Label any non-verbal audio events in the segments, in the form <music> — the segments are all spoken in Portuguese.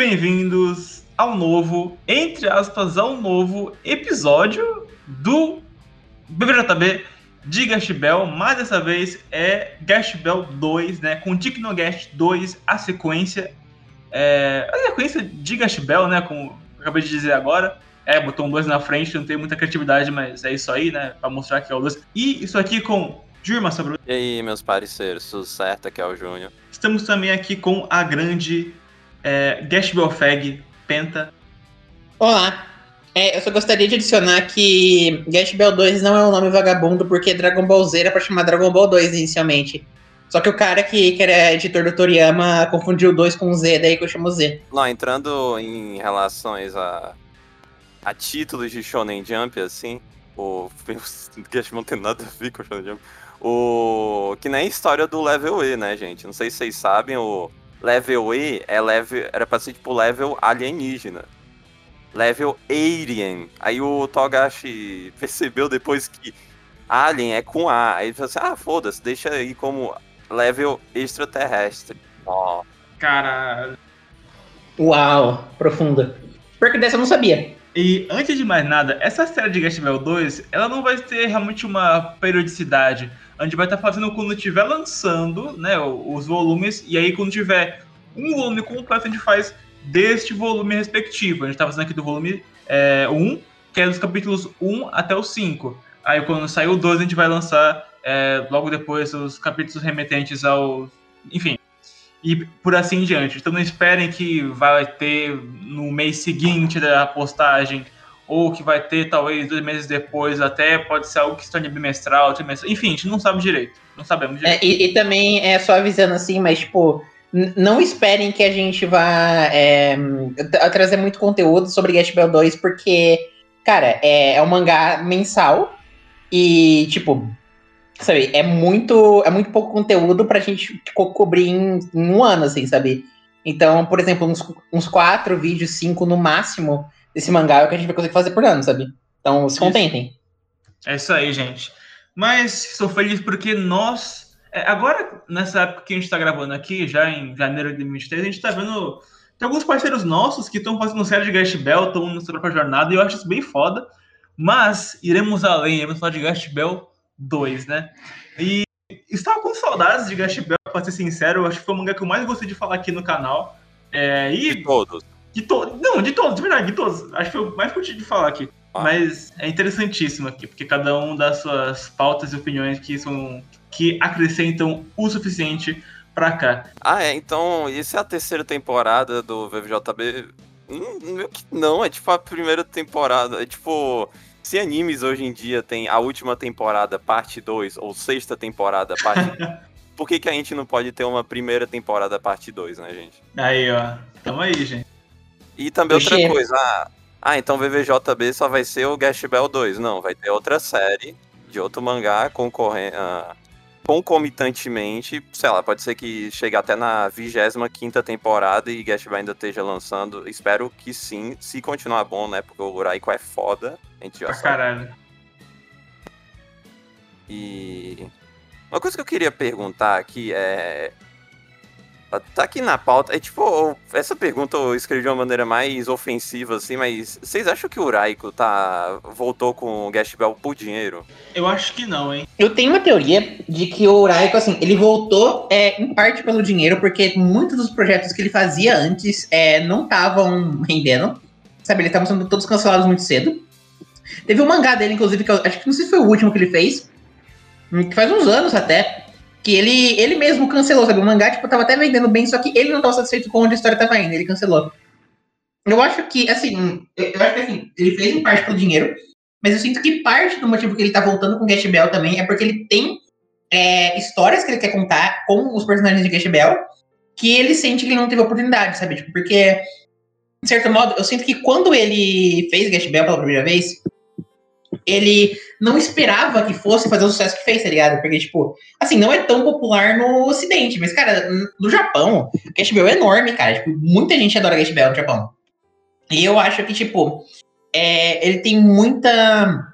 bem-vindos ao novo, entre aspas, ao novo episódio do BBJB de Gash Bell, mas dessa vez é Gash Bell 2, né? Com Technogast 2, a sequência. É, a sequência de Gash Bell, né? Como eu acabei de dizer agora. É, botou um 2 na frente, não tem muita criatividade, mas é isso aí, né? Pra mostrar que é o 2. E isso aqui com Júlio Sabru. E aí, meus parceiros, tudo certo? Aqui é o Júnior. Estamos também aqui com a grande é, Gash Bell Fag, Penta. Olá. É, eu só gostaria de adicionar que Gash Bell 2 não é um nome vagabundo, porque Dragon Ball Z era pra chamar Dragon Ball 2 inicialmente. Só que o cara que, que era editor do Toriyama confundiu 2 com Z, daí que eu chamo Z. Não, entrando em relações a, a títulos de Shonen Jump, assim, o Gash <laughs> não tem nada a ver com Shonen Jump. O que nem a história do Level E, né, gente? Não sei se vocês sabem, o Level E é level, era pra ser tipo level alienígena. Level Alien. Aí o Togashi percebeu depois que Alien é com A. Aí ele falou assim: ah, foda-se, deixa aí como level extraterrestre. Ó. Cara. Uau, profunda. Porque dessa eu não sabia. E antes de mais nada, essa série de Gash Bell 2, ela não vai ter realmente uma periodicidade. A gente vai estar fazendo quando estiver lançando, né, os volumes, e aí quando tiver um volume completo, a gente faz deste volume respectivo. A gente está fazendo aqui do volume é, 1, que é dos capítulos 1 até o 5. Aí quando sair o 2, a gente vai lançar é, logo depois os capítulos remetentes ao. Enfim. E por assim em diante. Então não esperem que vai ter no mês seguinte da postagem, ou que vai ter talvez dois meses depois, até pode ser algo que se torne bimestral, trimestral. Enfim, a gente não sabe direito. Não sabemos direito. É, e, e, também é só avisando assim, mas tipo. Não esperem que a gente vá é, trazer muito conteúdo sobre Gash Bell 2, porque, cara, é, é um mangá mensal e, tipo, sabe, é muito, é muito pouco conteúdo pra gente co cobrir em, em, um ano, assim, sabe? Então, por exemplo, uns, uns quatro vídeos, cinco no máximo desse mangá é o que a gente vai conseguir fazer por ano, sabe? Então, se contentem. É isso aí, gente. Mas estou feliz porque nós é, agora, nessa época que a gente está gravando aqui, já em janeiro de 2023, a gente está vendo. Tem alguns parceiros nossos que estão fazendo série de Gast Bell, estão na sua própria jornada, e eu acho isso bem foda. Mas iremos além, iremos falar de Gast Bell 2, né? E estava com saudades de Gast Bell, para ser sincero, eu acho que foi o mangá que eu mais gostei de falar aqui no canal. É, e... De todos. De todos. Não, de todos, de verdade, de todos. Acho que foi o mais curti de falar aqui. Ah. Mas é interessantíssimo aqui, porque cada um dá suas pautas e opiniões que são que acrescentam o suficiente para cá. Ah, é, então, isso é a terceira temporada do VVJB? Hum, não, é tipo a primeira temporada, é tipo, se animes hoje em dia tem a última temporada, parte 2, ou sexta temporada, parte <laughs> Por que, que a gente não pode ter uma primeira temporada, parte 2, né, gente? Aí, ó. Tamo aí, gente. E também outra coisa, ah, ah, então VVJB só vai ser o Gash Bell 2. Não, vai ter outra série de outro mangá concorrendo, uh, concomitantemente, sei lá, pode ser que chegue até na 25 temporada e Gash ainda esteja lançando. Espero que sim, se continuar bom, né? Porque o Uraiko é foda. A gente já pra sabe. caralho. E. Uma coisa que eu queria perguntar aqui é. Tá aqui na pauta. É tipo, essa pergunta eu escrevi de uma maneira mais ofensiva, assim, mas vocês acham que o Raiko tá. voltou com o Gash Bell por dinheiro? Eu acho que não, hein? Eu tenho uma teoria de que o Raiko, assim, ele voltou é, em parte pelo dinheiro, porque muitos dos projetos que ele fazia antes é, não estavam rendendo. Sabe, eles estavam sendo todos cancelados muito cedo. Teve um mangá dele, inclusive, que eu acho que não sei se foi o último que ele fez. Que faz uns anos até que ele, ele mesmo cancelou, sabe? O mangá, tipo, tava até vendendo bem, só que ele não tava satisfeito com onde a história tava indo, ele cancelou. Eu acho que, assim, eu, acho que, assim, ele fez em parte pelo dinheiro, mas eu sinto que parte do motivo que ele tá voltando com Gash Bell também é porque ele tem é, histórias que ele quer contar com os personagens de Gash Bell que ele sente que ele não teve oportunidade, sabe? Tipo, porque, de certo modo, eu sinto que quando ele fez Gash Bell pela primeira vez, ele não esperava que fosse fazer o sucesso que fez, tá ligado? Porque, tipo, assim, não é tão popular no Ocidente, mas, cara, no Japão, o Gash Bell é enorme, cara. Tipo, muita gente adora Gash Bell no Japão. E eu acho que, tipo, é, ele tem muita.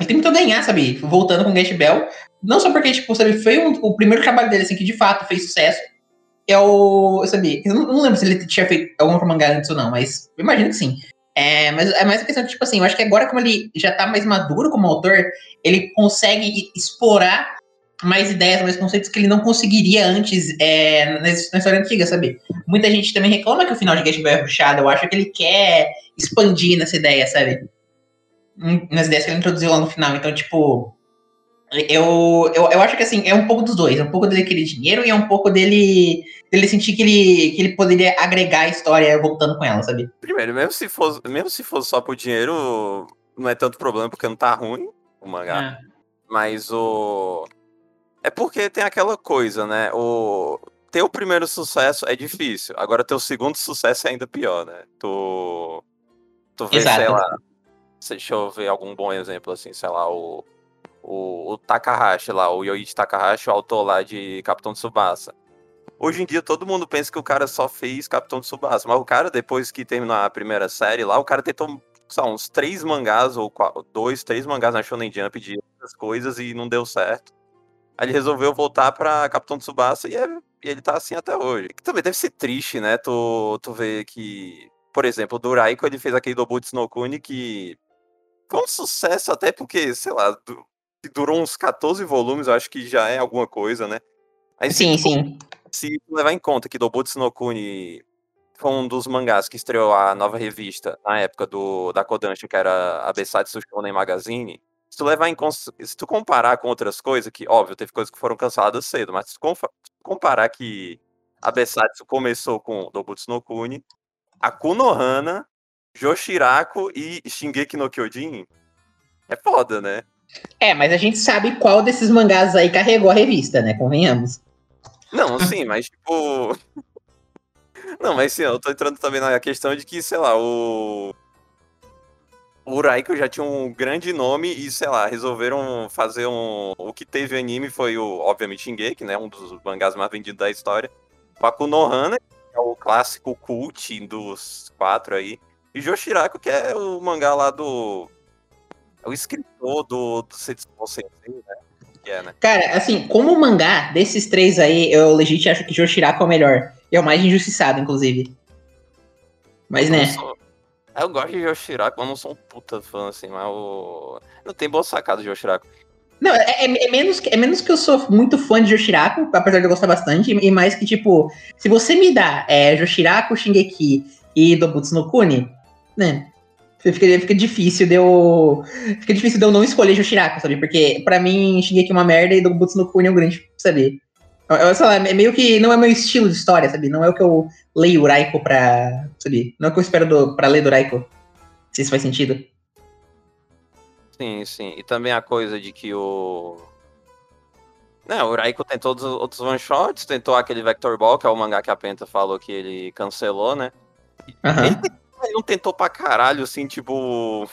Ele tem muito a ganhar, sabe? Voltando com o Gash Bell. Não só porque, tipo, sabe, foi um, o primeiro trabalho dele, assim, que de fato fez sucesso. eu, eu sabia. Eu não, lembro se ele tinha feito algum outro mangá antes ou não, mas imagino que sim. É, mas é mais a questão tipo assim, eu acho que agora, como ele já tá mais maduro como autor, ele consegue explorar mais ideias, mais conceitos que ele não conseguiria antes é, na história antiga, sabe? Muita gente também reclama que o final de Gash é rushado. Eu acho que ele quer expandir nessa ideia, sabe? Nas ideias que ele introduziu lá no final. Então, tipo, eu, eu, eu acho que assim, é um pouco dos dois. É um pouco dele querer dinheiro e é um pouco dele, dele sentir que ele, que ele poderia agregar a história voltando com ela, sabe? Primeiro, mesmo se fosse, mesmo se fosse só por dinheiro, não é tanto problema porque não tá ruim o mangá. É. Mas o. É porque tem aquela coisa, né? O. Ter o primeiro sucesso é difícil. Agora ter o segundo sucesso é ainda pior, né? Tu. Tu vê, Exato. sei lá. Deixa eu ver algum bom exemplo, assim, sei lá, o o, o Takahashi lá, o Yoichi Takahashi, o autor lá de Capitão Tsubasa. Hoje em dia todo mundo pensa que o cara só fez Capitão Tsubasa, mas o cara, depois que terminou a primeira série lá, o cara tentou, uns três mangás, ou dois, três mangás na Shonen Jump de outras coisas e não deu certo. Aí ele resolveu voltar pra Capitão Tsubasa e, é, e ele tá assim até hoje. Que também deve ser triste, né? Tu, tu vê que, por exemplo, o Duraiko ele fez aquele Dobutsu no Kuni que foi um sucesso até porque, sei lá, que durou uns 14 volumes, eu acho que já é alguma coisa, né? Aí, sim, se, sim. Se levar em conta que Dobutsu no Kuni foi um dos mangás que estreou a nova revista na época do, da Kodansha, que era a Besatsu Shonen Magazine, se tu levar em se tu comparar com outras coisas, que, óbvio, teve coisas que foram canceladas cedo, mas se tu comparar que a Besatsu começou com Dobutsu no Kuni, a Kunohana, Joshiraku e Shingeki no Kyojin, é foda, né? É, mas a gente sabe qual desses mangás aí carregou a revista, né? Convenhamos. Não, sim, mas tipo. Não, mas sim, eu tô entrando também na questão de que, sei lá, o. O Raiko já tinha um grande nome e, sei lá, resolveram fazer um. O que teve anime foi o, obviamente, Shingeki, né? Um dos mangás mais vendidos da história. O Akunohana, que é o clássico cult dos quatro aí. E Joshiraku, que é o mangá lá do o escritor do, do Setsumo Sensei, né? É, né? Cara, assim, como mangá, desses três aí, eu legit acho que Joshiraku é o melhor. É o mais injustiçado, inclusive. Mas, eu né? Sou... Eu gosto de Yoshiraku, mas não sou um puta fã, assim, mas o. Não tem boa sacada de Yoshiraku. Não, é, é, é, menos, é menos que eu sou muito fã de Yoshiraku, apesar de eu gostar bastante, e mais que, tipo, se você me dá é, Yoshiraku, Shingeki e Dobutsu no Kuni, né? Fica, fica difícil de eu. Fica difícil de eu não escolher Joshiraka, sabe? Porque pra mim, Shingeki é uma merda e do Butsu no Kuni é um grande, sabe? Eu, sei lá, é meio que não é meu estilo de história, sabe? Não é o que eu leio o Raiko pra. Sabe? Não é o que eu espero do, pra ler do Raiko. Se isso faz sentido. Sim, sim. E também a coisa de que o. Não, o Raiko tentou outros, outros one-shots, tentou aquele Vector Ball, que é o mangá que a Penta falou que ele cancelou, né? Uhum. Ele ele não tentou pra caralho, assim, tipo.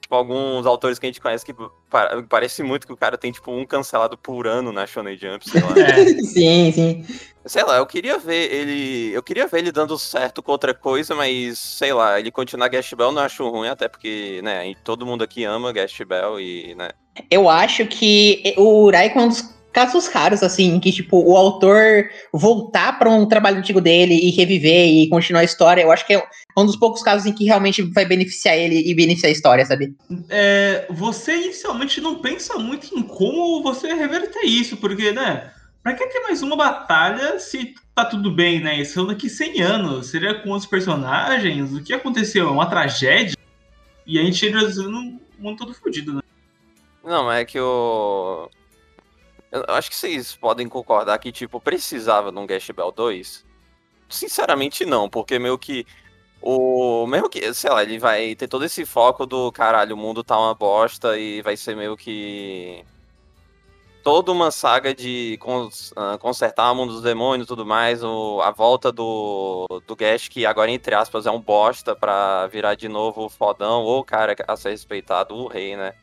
Tipo, alguns autores que a gente conhece que parece muito que o cara tem, tipo, um cancelado por ano na Shonen Jump, sei lá. <laughs> É. sim, sim. Sei lá, eu queria ver ele. Eu queria ver ele dando certo com outra coisa, mas, sei lá, ele continuar Guest Bell não acho ruim, até porque, né, todo mundo aqui ama Guest Bell e, né. Eu acho que o Raikon um dos casos raros, assim, que, tipo, o autor voltar para um trabalho antigo dele e reviver e continuar a história, eu acho que é um dos poucos casos em que realmente vai beneficiar ele e beneficiar a história, sabe? É, você inicialmente não pensa muito em como você reverter isso, porque, né, pra que ter mais uma batalha se tá tudo bem, né? São daqui 100 anos, seria com os personagens, o que aconteceu? É uma tragédia? E a gente entra num mundo todo fodido, né? Não, é que o... Eu acho que vocês podem concordar que, tipo, precisava de um Guest Bell 2? Sinceramente, não, porque meio que. O. Mesmo que, sei lá, ele vai ter todo esse foco do caralho, o mundo tá uma bosta e vai ser meio que. Toda uma saga de cons, uh, consertar o mundo dos demônios e tudo mais, o, a volta do, do Gash, que agora, entre aspas, é um bosta pra virar de novo o fodão, ou o cara a ser respeitado, o rei, né?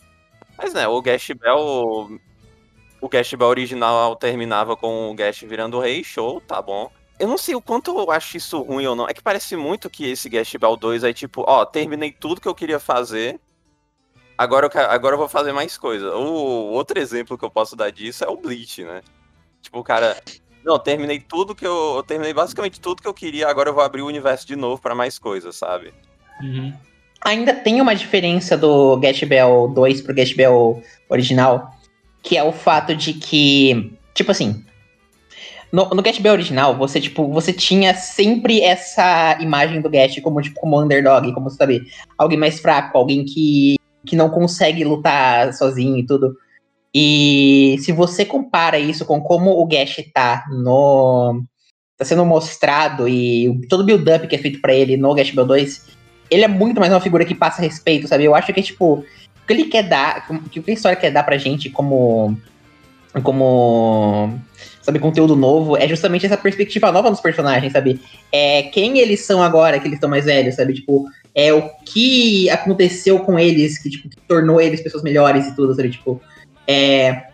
Mas, né, o Gash Bell o Gash Bell original terminava com o Gash virando o rei, show, tá bom. Eu não sei o quanto eu acho isso ruim ou não. É que parece muito que esse Gash Bell 2 é tipo, ó, terminei tudo que eu queria fazer. Agora eu, quero, agora eu vou fazer mais coisa. O outro exemplo que eu posso dar disso é o Bleach, né? Tipo, o cara Não, terminei tudo que eu, eu. terminei basicamente tudo que eu queria. Agora eu vou abrir o universo de novo para mais coisas, sabe? Uhum. Ainda tem uma diferença do Get Bell 2 pro Get Bell original, que é o fato de que, tipo assim, no, no Get Bell original, você, tipo, você tinha sempre essa imagem do Get como, tipo, como underdog, como, sabe, alguém mais fraco, alguém que, que não consegue lutar sozinho e tudo. E se você compara isso com como o Gash tá no. tá sendo mostrado e todo o build-up que é feito para ele no Gash Bell 2, ele é muito mais uma figura que passa respeito, sabe? Eu acho que, tipo, que ele quer dar, o que a história quer dar pra gente como. como. sabe, conteúdo novo, é justamente essa perspectiva nova dos personagens, sabe? É quem eles são agora que eles estão mais velhos, sabe? Tipo, é o que aconteceu com eles que, tipo, que tornou eles pessoas melhores e tudo, sabe? Tipo, é,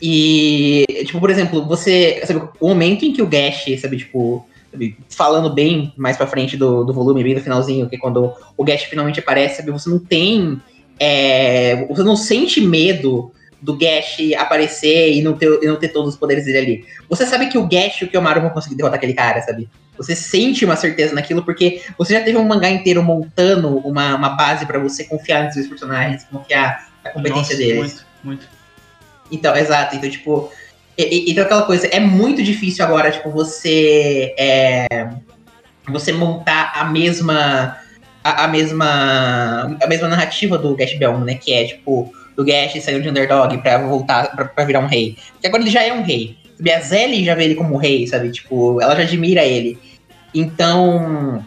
e, tipo, por exemplo, você. Sabe, o momento em que o Gash, sabe, tipo. Sabe, falando bem mais pra frente do, do volume, bem no finalzinho, que é quando o Gash finalmente aparece, sabe, você não tem. É, você não sente medo do Gash aparecer e não, ter, e não ter todos os poderes dele ali. Você sabe que o Gash e o Kiyomaru vão conseguir derrotar aquele cara, sabe? Você sente uma certeza naquilo porque você já teve um mangá inteiro montando uma, uma base para você confiar nos seus personagens, confiar na competência Nossa, deles. Muito. Muito. Então, exato. Então, tipo. E, então aquela coisa, é muito difícil agora, tipo, você. É, você montar a mesma. A, a, mesma. A mesma narrativa do Gash Bell, né? Que é, tipo, do Gash saiu de underdog pra voltar pra, pra virar um rei. Porque agora ele já é um rei. A Zelly já vê ele como rei, sabe? Tipo, ela já admira ele. Então.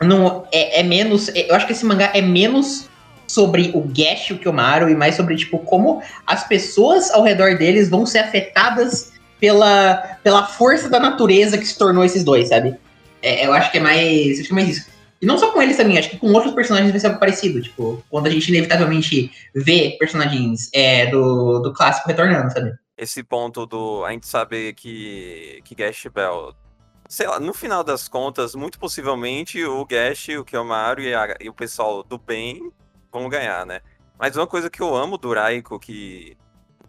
Não, é, é menos. Eu acho que esse mangá é menos sobre o Gash e o Kyomaru e mais sobre, tipo, como as pessoas ao redor deles vão ser afetadas pela, pela força da natureza que se tornou esses dois, sabe? É, eu acho que é mais. Acho que é mais isso. E não só com eles também, acho que com outros personagens vai ser algo parecido. Tipo, quando a gente inevitavelmente vê personagens é, do, do clássico retornando, sabe? Esse ponto do. A gente saber que, que Gash Bell. Sei lá, no final das contas, muito possivelmente o Gash, o Kyomaru e, a, e o pessoal do bem vão ganhar, né? Mas uma coisa que eu amo do Raiko, que.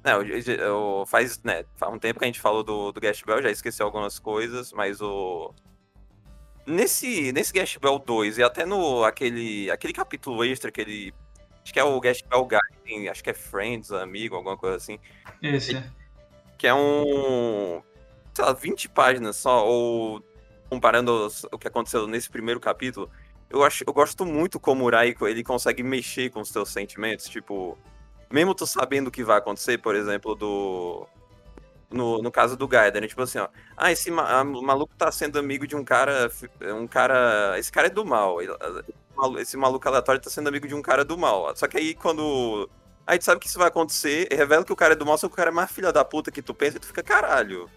Não, eu, eu, faz, né, faz um tempo que a gente falou do, do Gash Bell, já esqueci algumas coisas, mas o. Nesse, nesse Gash Bell 2 e até no aquele, aquele capítulo extra que ele. Acho que é o Gash Bell Guide, acho que é Friends, amigo, alguma coisa assim. Esse. Que é um. Sei lá, 20 páginas só, ou comparando o que aconteceu nesse primeiro capítulo eu, acho, eu gosto muito como o Raiko, ele consegue mexer com os teus sentimentos, tipo, mesmo tu sabendo o que vai acontecer, por exemplo, do no, no caso do Gaiden, né? tipo assim, ó, ah, esse ma maluco tá sendo amigo de um cara, um cara, esse cara é do mal, esse maluco aleatório tá sendo amigo de um cara do mal, só que aí quando aí tu sabe que isso vai acontecer, revela que o cara é do mal, só que o cara é mais filha da puta que tu pensa e tu fica, caralho,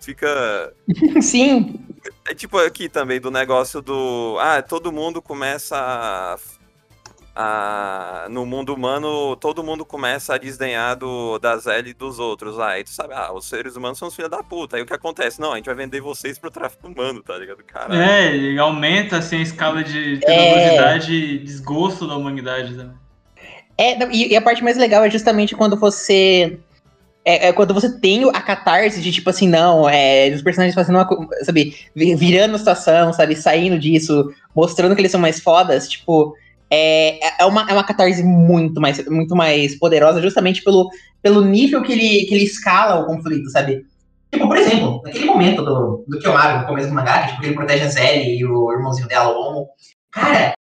fica. <laughs> Sim. É tipo aqui também do negócio do. Ah, todo mundo começa a. a no mundo humano, todo mundo começa a desdenhar do, das L dos outros lá. Aí tu sabe, ah, os seres humanos são os filhos da puta. Aí o que acontece? Não, a gente vai vender vocês pro tráfico humano, tá ligado? Caralho. É, ele aumenta assim a escala de tenebrosidade é... e desgosto da humanidade também. É, e, e a parte mais legal é justamente quando você é, é, quando você tem a catarse de tipo assim, não, é, os personagens fazendo uma, sabe, virando a situação, sabe, saindo disso, mostrando que eles são mais fodas, tipo, é, é, uma, é uma catarse muito mais, muito mais poderosa, justamente pelo, pelo nível que ele, que ele escala o conflito, sabe? Tipo, por exemplo, naquele momento do, do Kiyomaru, no começo do mangá, que tipo, ele protege a Zelly e o irmãozinho dela, o Omo, cara,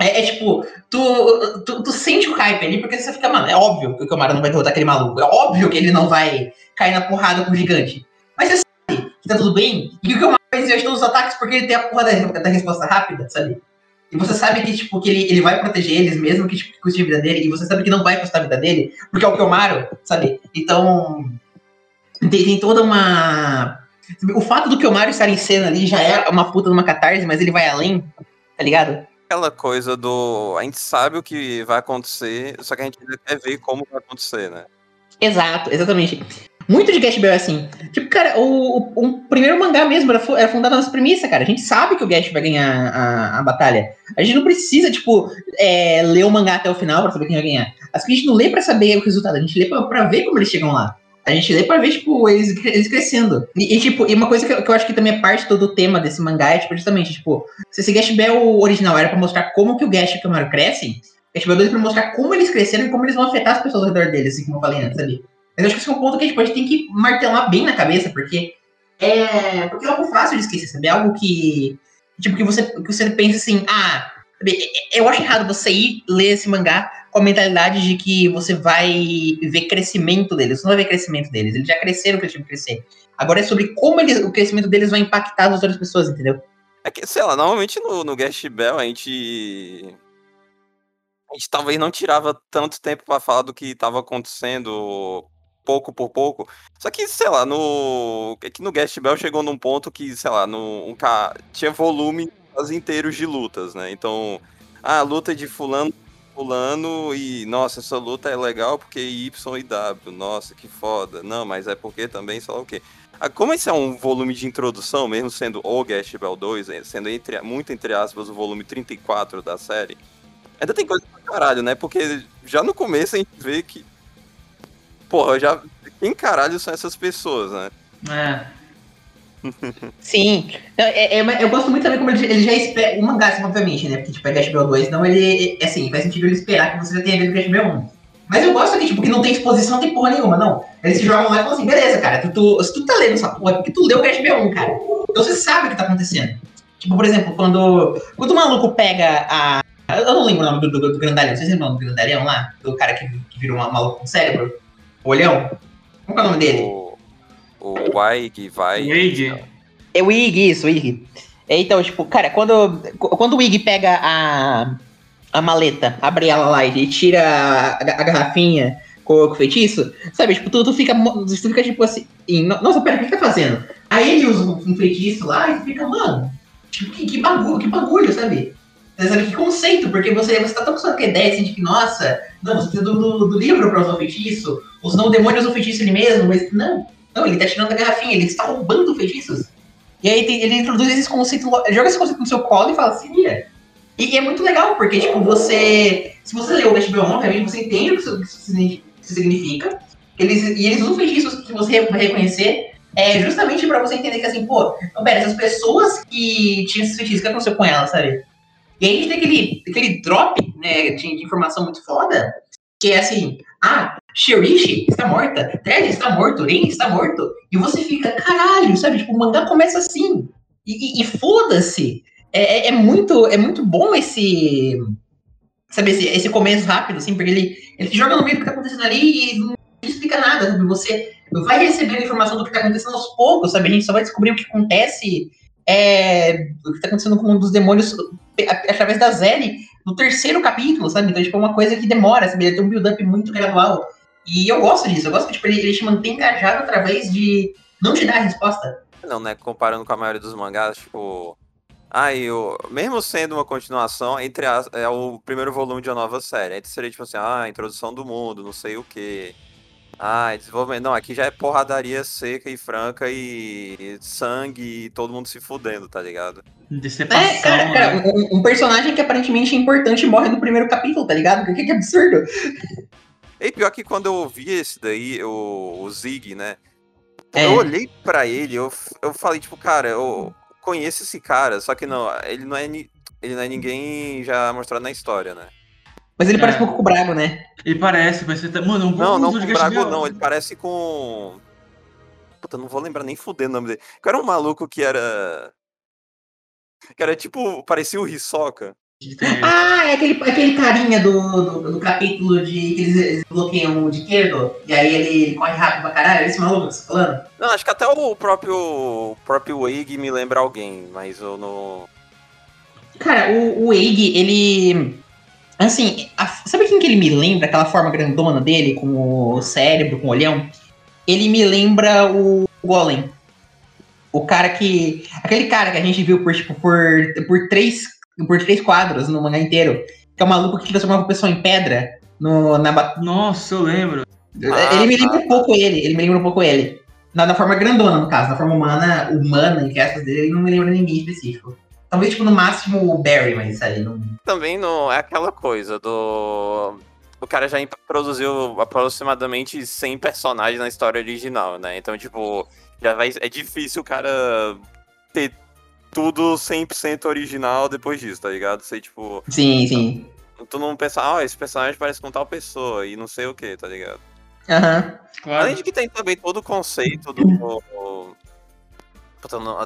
é, é, tipo, tu, tu, tu, sente o hype ali, porque você fica, mano, é óbvio que o Camara não vai derrotar aquele maluco. É óbvio que ele não vai cair na porrada com o gigante. Mas você sabe que tá tudo bem e que o Camara vai desviar todos os ataques porque ele tem a porra da, da, resposta rápida, sabe? E você sabe que, tipo, que ele, ele vai proteger eles, mesmo que tipo, custe a vida dele, e você sabe que não vai custar a vida dele, porque é o Kiyomaru, sabe? Então, tem, tem toda uma... O fato do Kiyomaru estar em cena ali já é uma puta de uma catarse, mas ele vai além, tá ligado? aquela coisa do. A gente sabe o que vai acontecer, só que a gente ainda quer ver como vai acontecer, né? Exato, exatamente. Muito de Gash Bell é assim. Tipo, cara, o, o, o, primeiro mangá mesmo era, era fundado nas premissas, cara. A gente sabe que o Gash vai ganhar a, a batalha. A gente não precisa, tipo, é, ler o mangá até o final pra saber quem vai ganhar. As que a gente não lê pra saber o resultado, a gente lê pra, pra ver como eles chegam lá. A gente lê pra ver, tipo, eles, eles crescendo. E, e, tipo, e uma coisa que eu, que eu, acho que também é parte do, tema desse mangá é, tipo, justamente, tipo, se esse Gash Bell original era pra mostrar como que o Gash e o Camaro crescem, Gash Bell 2 é pra mostrar como eles cresceram e como eles vão afetar as pessoas ao redor deles, assim como eu falei antes, sabe? Mas acho que esse é um ponto que a gente tem que martelar bem na cabeça, porque é, porque é algo fácil de esquecer, sabe? É algo que, tipo, que você, que você pensa assim, ah, eu acho errado você ir ler esse mangá com a mentalidade de que você vai ver crescimento deles. Você não vai ver crescimento deles. Eles já cresceram o que eles tinham que crescer. Agora é sobre como eles, o crescimento deles vai impactar as outras pessoas, entendeu? É que, sei lá, normalmente no, no Gash Bell a gente. A gente talvez não tirava tanto tempo para falar do que estava acontecendo pouco por pouco. Só que, sei lá, no. É que no Guest Bell chegou num ponto que, sei lá, no, um, tinha volume quase inteiros de lutas, né? Então, a luta de fulano fulano e, nossa, essa luta é legal porque Y e W, nossa, que foda. Não, mas é porque também, sei lá o quê. Ah, como esse é um volume de introdução, mesmo sendo o Guest Bell 2, eh, sendo entre, muito entre aspas o volume 34 da série, ainda tem coisa pra caralho, né? Porque já no começo a gente vê que porra, já. Quem caralho são essas pessoas, né? É. <laughs> Sim. É, é, eu gosto muito também como ele, ele já espera. O mangá, assim, obviamente, né? Porque, tipo, é Gash 2, então ele. É, assim, faz sentido ele esperar que você já tenha visto Gash 1. Mas eu gosto aqui, tipo, que não tem exposição, não tem porra nenhuma, não. Eles se jogam lá e falam assim, beleza, cara, tu, tu, se tu tá lendo essa porra, porque tu leu o Gash 1, cara. Então você sabe o que tá acontecendo. Tipo, por exemplo, quando. Quando o maluco pega a. Eu não lembro o nome do, do, do grandalhão. Vocês lembram do grandalhão lá? Do cara que, que virou um maluco com cérebro? O olhão? Qual é o nome dele? O, o Waig vai. Wig. É o Wig, isso, Wig. É, então, tipo, cara, quando, quando o Wig pega a, a maleta, abre ela lá e tira a, a garrafinha com, com o feitiço, sabe? Tipo, tu, tu, fica, tu fica tipo assim, nossa, pera, o que tá fazendo? Aí ele usa um feitiço lá e fica, mano, tipo, que, que bagulho, que bagulho, sabe? Sabe, que conceito, porque você, você tá tão com a ideia assim, de que, nossa, não, você precisa do, do, do livro pra usar o feitiço, os não demônios usam o feitiço ele mesmo, mas não, não, ele tá tirando a garrafinha, ele está roubando feitiços. E aí ele introduz esse conceito, joga esse conceito no seu colo e fala, vira. E, é muito legal, porque, tipo, você. Se você lê o Best Beyond, obviamente você entende o que isso, significa. Eles, e eles usam feitiços que você reconhecer. É justamente pra você entender que assim, pô, pera, essas pessoas que tinham esses feitiços, o que aconteceu com elas, sabe? E aí a gente tem aquele, aquele drop né, de, informação muito foda, que é assim, ah, Shirishi está morta, Ted está morto, Rin está morto. E você fica, caralho, sabe? Tipo, o mangá começa assim. E, e, e foda-se. É, é, é, muito, é muito bom esse. Sabe, esse, esse começo rápido, assim, porque ele, ele joga no meio do que está acontecendo ali e não explica nada, sabe? Você vai recebendo informação do que está acontecendo aos poucos, sabe? A gente só vai descobrir o que acontece é, o que tá acontecendo com um dos demônios <laughs> através da Zelle no terceiro capítulo, sabe? Então, tipo, é uma coisa que demora, sabe? Ele tem um build-up muito gradual. E eu gosto disso, eu gosto que tipo, ele, ele te mantém engajado através de não te dar a resposta. Não, né? Comparando com a maioria dos mangás, tipo. Ah, eu, mesmo sendo uma continuação, entre as, é o primeiro volume de uma nova série. Aí seria tipo assim, ah, introdução do mundo, não sei o que. Ah, desenvolvimento. Não, aqui já é porradaria seca e franca e sangue e todo mundo se fudendo, tá ligado? Decepção, é, cara, cara né? um, um, personagem que aparentemente é importante morre no primeiro capítulo, tá ligado? Que, que absurdo. E pior que quando eu ouvi esse daí, o, o Zig, né? É. Eu olhei para ele, eu, eu falei, tipo, cara, eu conheço esse cara, só que não, ele não é, ele não é ninguém já mostrado na história, né? Mas ele é. parece um pouco com o Brago, né? Ele parece, vai ser. Mano, um Não, não com o Brago, não. Ele parece com. Puta, não vou lembrar nem fuder o nome dele. Que era um maluco que era. Que era tipo. Parecia o Hisoka. Ah, é aquele, aquele carinha do, do, do capítulo de que eles, eles bloqueiam o Dinheiro, e aí ele, ele, corre rápido pra caralho, esse maluco que você tá falando? Não, acho que até o próprio, o próprio Wig me lembra alguém, mas eu não. Cara, o, o Wig, ele. Assim, a, sabe quem que ele me lembra? Aquela forma grandona dele, com o cérebro, com o olhão? Ele me lembra o Golem. O cara que. Aquele cara que a gente viu por, tipo, por, por, três, por três quadros no mangá inteiro. Que é o maluco que transformava a pessoa em pedra no, na Nossa, eu lembro. Ele me lembra um pouco ele. Ele me lembra um pouco ele. Na, na forma grandona, no caso. Na forma humana, humana, em que dele, ele não me lembra ninguém específico. Talvez, tipo, no máximo o Barry, mas aí não. Também não é aquela coisa do. o cara já produziu aproximadamente 100 personagens na história original, né? Então, tipo, já vai, é difícil o cara ter tudo 100% original depois disso, tá ligado? Sei, tipo... Sim, sim. Tu não pensar, ó, oh, esse personagem parece com tal pessoa e não sei o que, tá ligado? Aham. Uhum. Claro. Além de que tem também todo o conceito do... <laughs>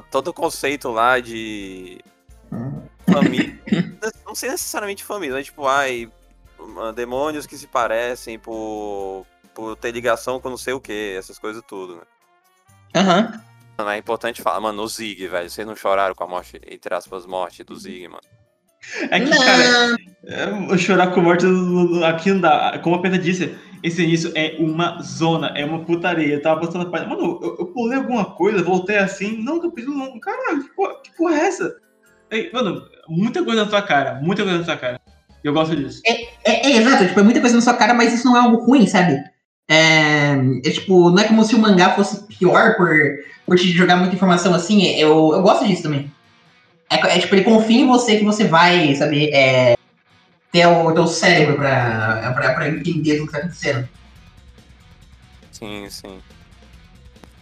todo o conceito lá de família. <laughs> não sei necessariamente família, mas tipo, ai, demônios que se parecem por, por ter ligação com não sei o que, essas coisas tudo, né? Aham. Uhum. É importante falar, mano, o Zig, velho. Vocês não choraram com a morte, entre aspas, morte do Zig, mano. É que, não. cara, é, chorar com a morte aqui não dá. Como a Penta disse, esse início é uma zona, é uma putaria. Eu tava postando a página, mano, eu, eu pulei alguma coisa, voltei assim, não, capítulo não. Caralho, que porra, que porra é essa? Ei, mano, muita coisa na tua cara, muita coisa na tua cara. Eu gosto disso. É, é, é, exato, tipo, é muita coisa na sua cara, mas isso não é algo ruim, sabe? É, é, tipo, não é como se o mangá fosse pior por, por te jogar muita informação assim. É, eu, eu gosto disso também. É, é tipo, ele confia em você que você vai, sabe, é, ter o teu cérebro pra, pra, pra entender o que tá acontecendo. Sim, sim.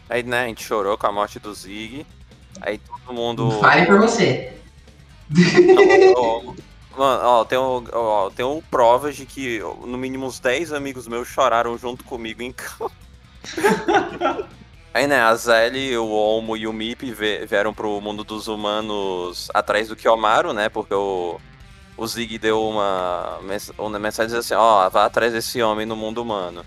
Aí, né, a gente chorou com a morte do Zig. Aí todo mundo. Fale por você. Mano, ó, tem, ó, tem provas de que no mínimo uns 10 amigos meus choraram junto comigo em campo. <laughs> Aí, né, a Zeli, o Olmo e o Mip vieram pro mundo dos humanos atrás do Kiyomaru, né? Porque o, o Zig deu uma, uma mensagem assim, ó, oh, vá atrás desse homem no mundo humano.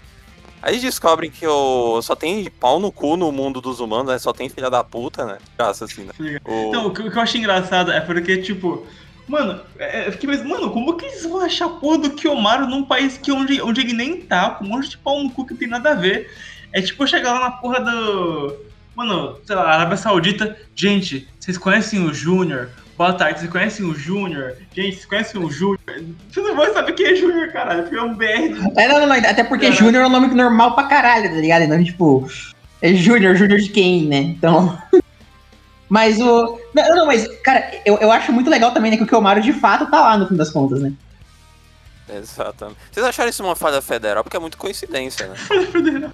Aí descobrem que o, só tem pau no cu no mundo dos humanos, né? Só tem filha da puta, né? Graça assim, né? O... Não, o que eu acho engraçado é porque, tipo, Mano, é, eu fiquei pensando, mano, como que eles vão achar porra do Kiyomaru num país que onde, onde ele nem tá, com um monte de pau no cu que tem nada a ver? É tipo chegar lá na porra do. Mano, sei lá, Arábia Saudita. Gente, vocês conhecem o Júnior? Boa tarde, vocês conhecem o Júnior? Gente, vocês conhecem o Júnior? Você não vai saber quem é Júnior, caralho, porque é um BR. É, não, não, não, até porque Júnior é um nome normal pra caralho, tá ligado? Então, tipo, é Júnior, Júnior de quem, né? Então. <laughs> Mas o. Não, não, mas, cara, eu, eu acho muito legal também, né, que o Kiyomaru de fato tá lá no fim das contas, né? Exatamente. Vocês acharam isso uma falha federal? Porque é muito coincidência, né? Falha federal.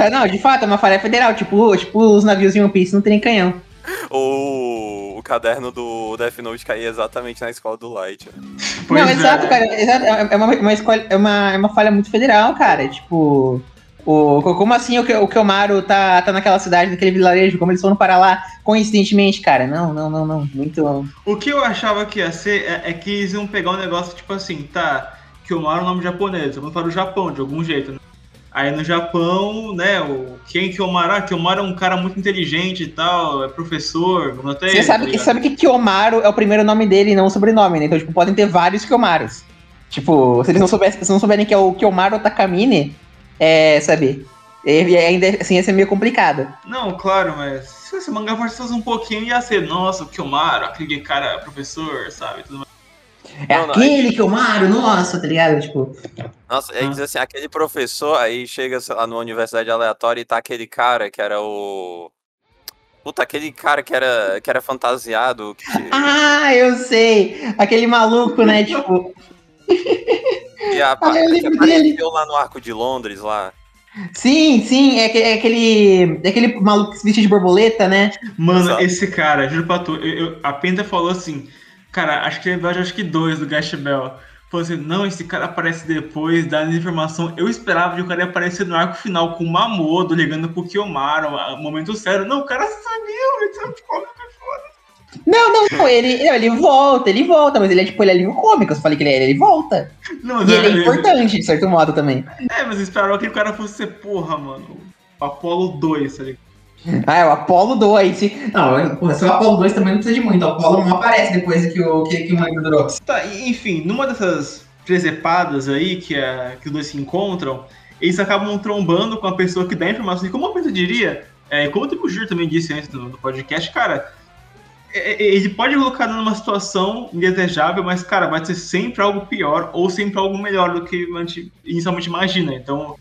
É, não, de fato, é uma falha federal. Tipo, tipo os navios de One Piece não tem canhão. O, o caderno do Death Note caía exatamente na escola do Light. Né? Não, é. exato, cara. É uma, uma, escola, é, uma, é uma falha muito federal, cara. Tipo. O, como assim o, o Kelmaru tá, tá naquela cidade, naquele vilarejo? Como eles foram para lá coincidentemente, cara? Não, não, não, não. Muito. O que eu achava que ia ser é, é que eles iam pegar um negócio tipo assim, tá? Kelmaru é um nome japonês, vamos para o Japão de algum jeito, né? Aí no Japão, né, o quem Kiyomaru, ah, Kiyomaru é um cara muito inteligente e tal, é professor, até Você sabe, tá sabe que Kiyomaru é o primeiro nome dele e não o sobrenome, né? Então, tipo, podem ter vários Kiyomarus. Tipo, se eles não, soubessem, se não souberem que é o Kiyomaru Takamine, é, sabe? E ainda assim ia ser meio complicado. Não, claro, mas se esse mangá forçasse um pouquinho, ia ser, nossa, o Kiyomaru, aquele cara professor, sabe? Tudo mais. É não, aquele não, Kiyomaru, nossa, tá ligado? Tipo. Nossa, aí ah. diz assim, aquele professor, aí chega, sei lá, numa universidade aleatória e tá aquele cara que era o. Puta, aquele cara que era, que era fantasiado. Que... Ah, eu sei! Aquele maluco, né? <laughs> tipo. <laughs> A ah, que apareceu lá no Arco de Londres, lá. Sim, sim, é, é aquele, é aquele maluco que se veste de borboleta, né? Mano, Exato. esse cara, juro pra tu, eu, eu, a Penta falou assim, cara, acho que é acho que dois do Gash Bell. Falou assim, não, esse cara aparece depois, dá informação. Eu esperava que o cara ia aparecer no arco final com o Mamodo ligando pro Kiyomaru, momento sério. Não, o cara sumiu, ele saiu de não, não, não, ele, ele volta, ele volta, mas ele é tipo, ele é livro cômico, eu falei que ele é, ele volta. Não, e ele é, é importante, de certo modo, também. É, mas eu esperava que o cara fosse ser, porra, mano, Apollo 2, tá ligado? Ah, é o Apollo 2. Não, porra, se o Apollo 2 também não precisa de muito. O Apollo não aparece depois que o, que, que o Mike durou. Tá, enfim, numa dessas presepadas aí que, a, que os dois se encontram, eles acabam trombando com a pessoa que dá informação. E como a pessoa diria, é, como o Gir também disse antes no, no podcast, cara, é, é, ele pode colocar numa situação indesejável, mas, cara, vai ser sempre algo pior ou sempre algo melhor do que a gente inicialmente imagina. Então,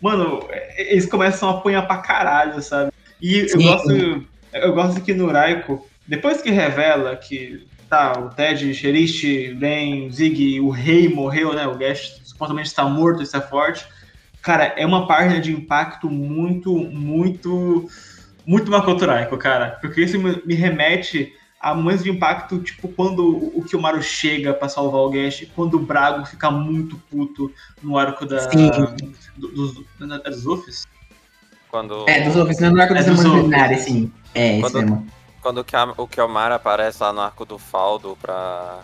mano, é, eles começam a apanhar pra caralho, sabe? E eu gosto, eu gosto que no Raiko, depois que revela que tá, o Ted, Xerish, Ren, Zig, o rei morreu, né? O Gash supostamente está morto, está forte. Cara, é uma página de impacto muito, muito, muito macoturaico, cara. Porque isso me remete a momentos de impacto, tipo, quando o Kiyomaru chega para salvar o Gash, quando o Brago fica muito puto no arco da, do, dos, dos Luffys. Quando... É, dos Luffys, não no arco é dos Luminares, sim. É, quando, isso mesmo. Quando o Kiyomaru aparece lá no arco do Faldo pra...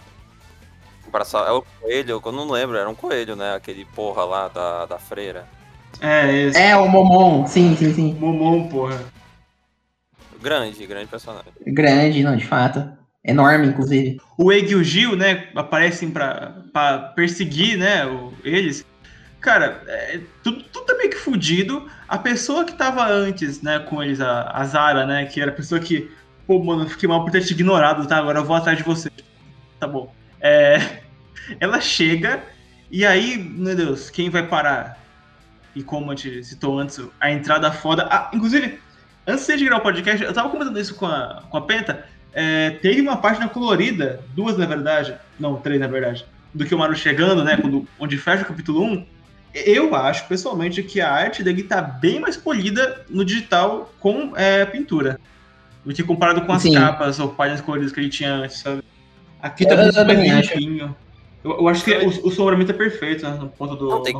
pra é o coelho, eu não lembro, era um coelho, né? Aquele porra lá da, da freira. É, esse. É, o Momon, sim, sim, sim. Momon, porra. Grande, grande personagem. Grande, não, de fato. Enorme, inclusive. O Egg e o Gil, né, aparecem pra, pra perseguir, né, o, eles. Cara, é, tudo, tudo tá meio que fudido. A pessoa que tava antes, né, com eles, a, a Zara, né, que era a pessoa que, pô, mano, fiquei mal por ter te ignorado, tá? Agora eu vou atrás de você. Tá bom. É, <laughs> ela chega e aí, meu Deus, quem vai parar? E como a gente citou antes, a entrada foda. Ah, inclusive, Antes de gravar o podcast, eu tava comentando isso com a, com a Penta. É, teve uma página colorida, duas na verdade, não, três na verdade, do que o Maru chegando, né? Quando, onde fecha o capítulo 1. Eu acho, pessoalmente, que a arte dele tá bem mais polida no digital com é, pintura. Do que comparado com as Sim. capas ou páginas coloridas que ele tinha antes, sabe? Aqui tá eu, muito mais limpinho. Eu, eu, acho que o, o sombramento é perfeito, né? No ponto do não, tem,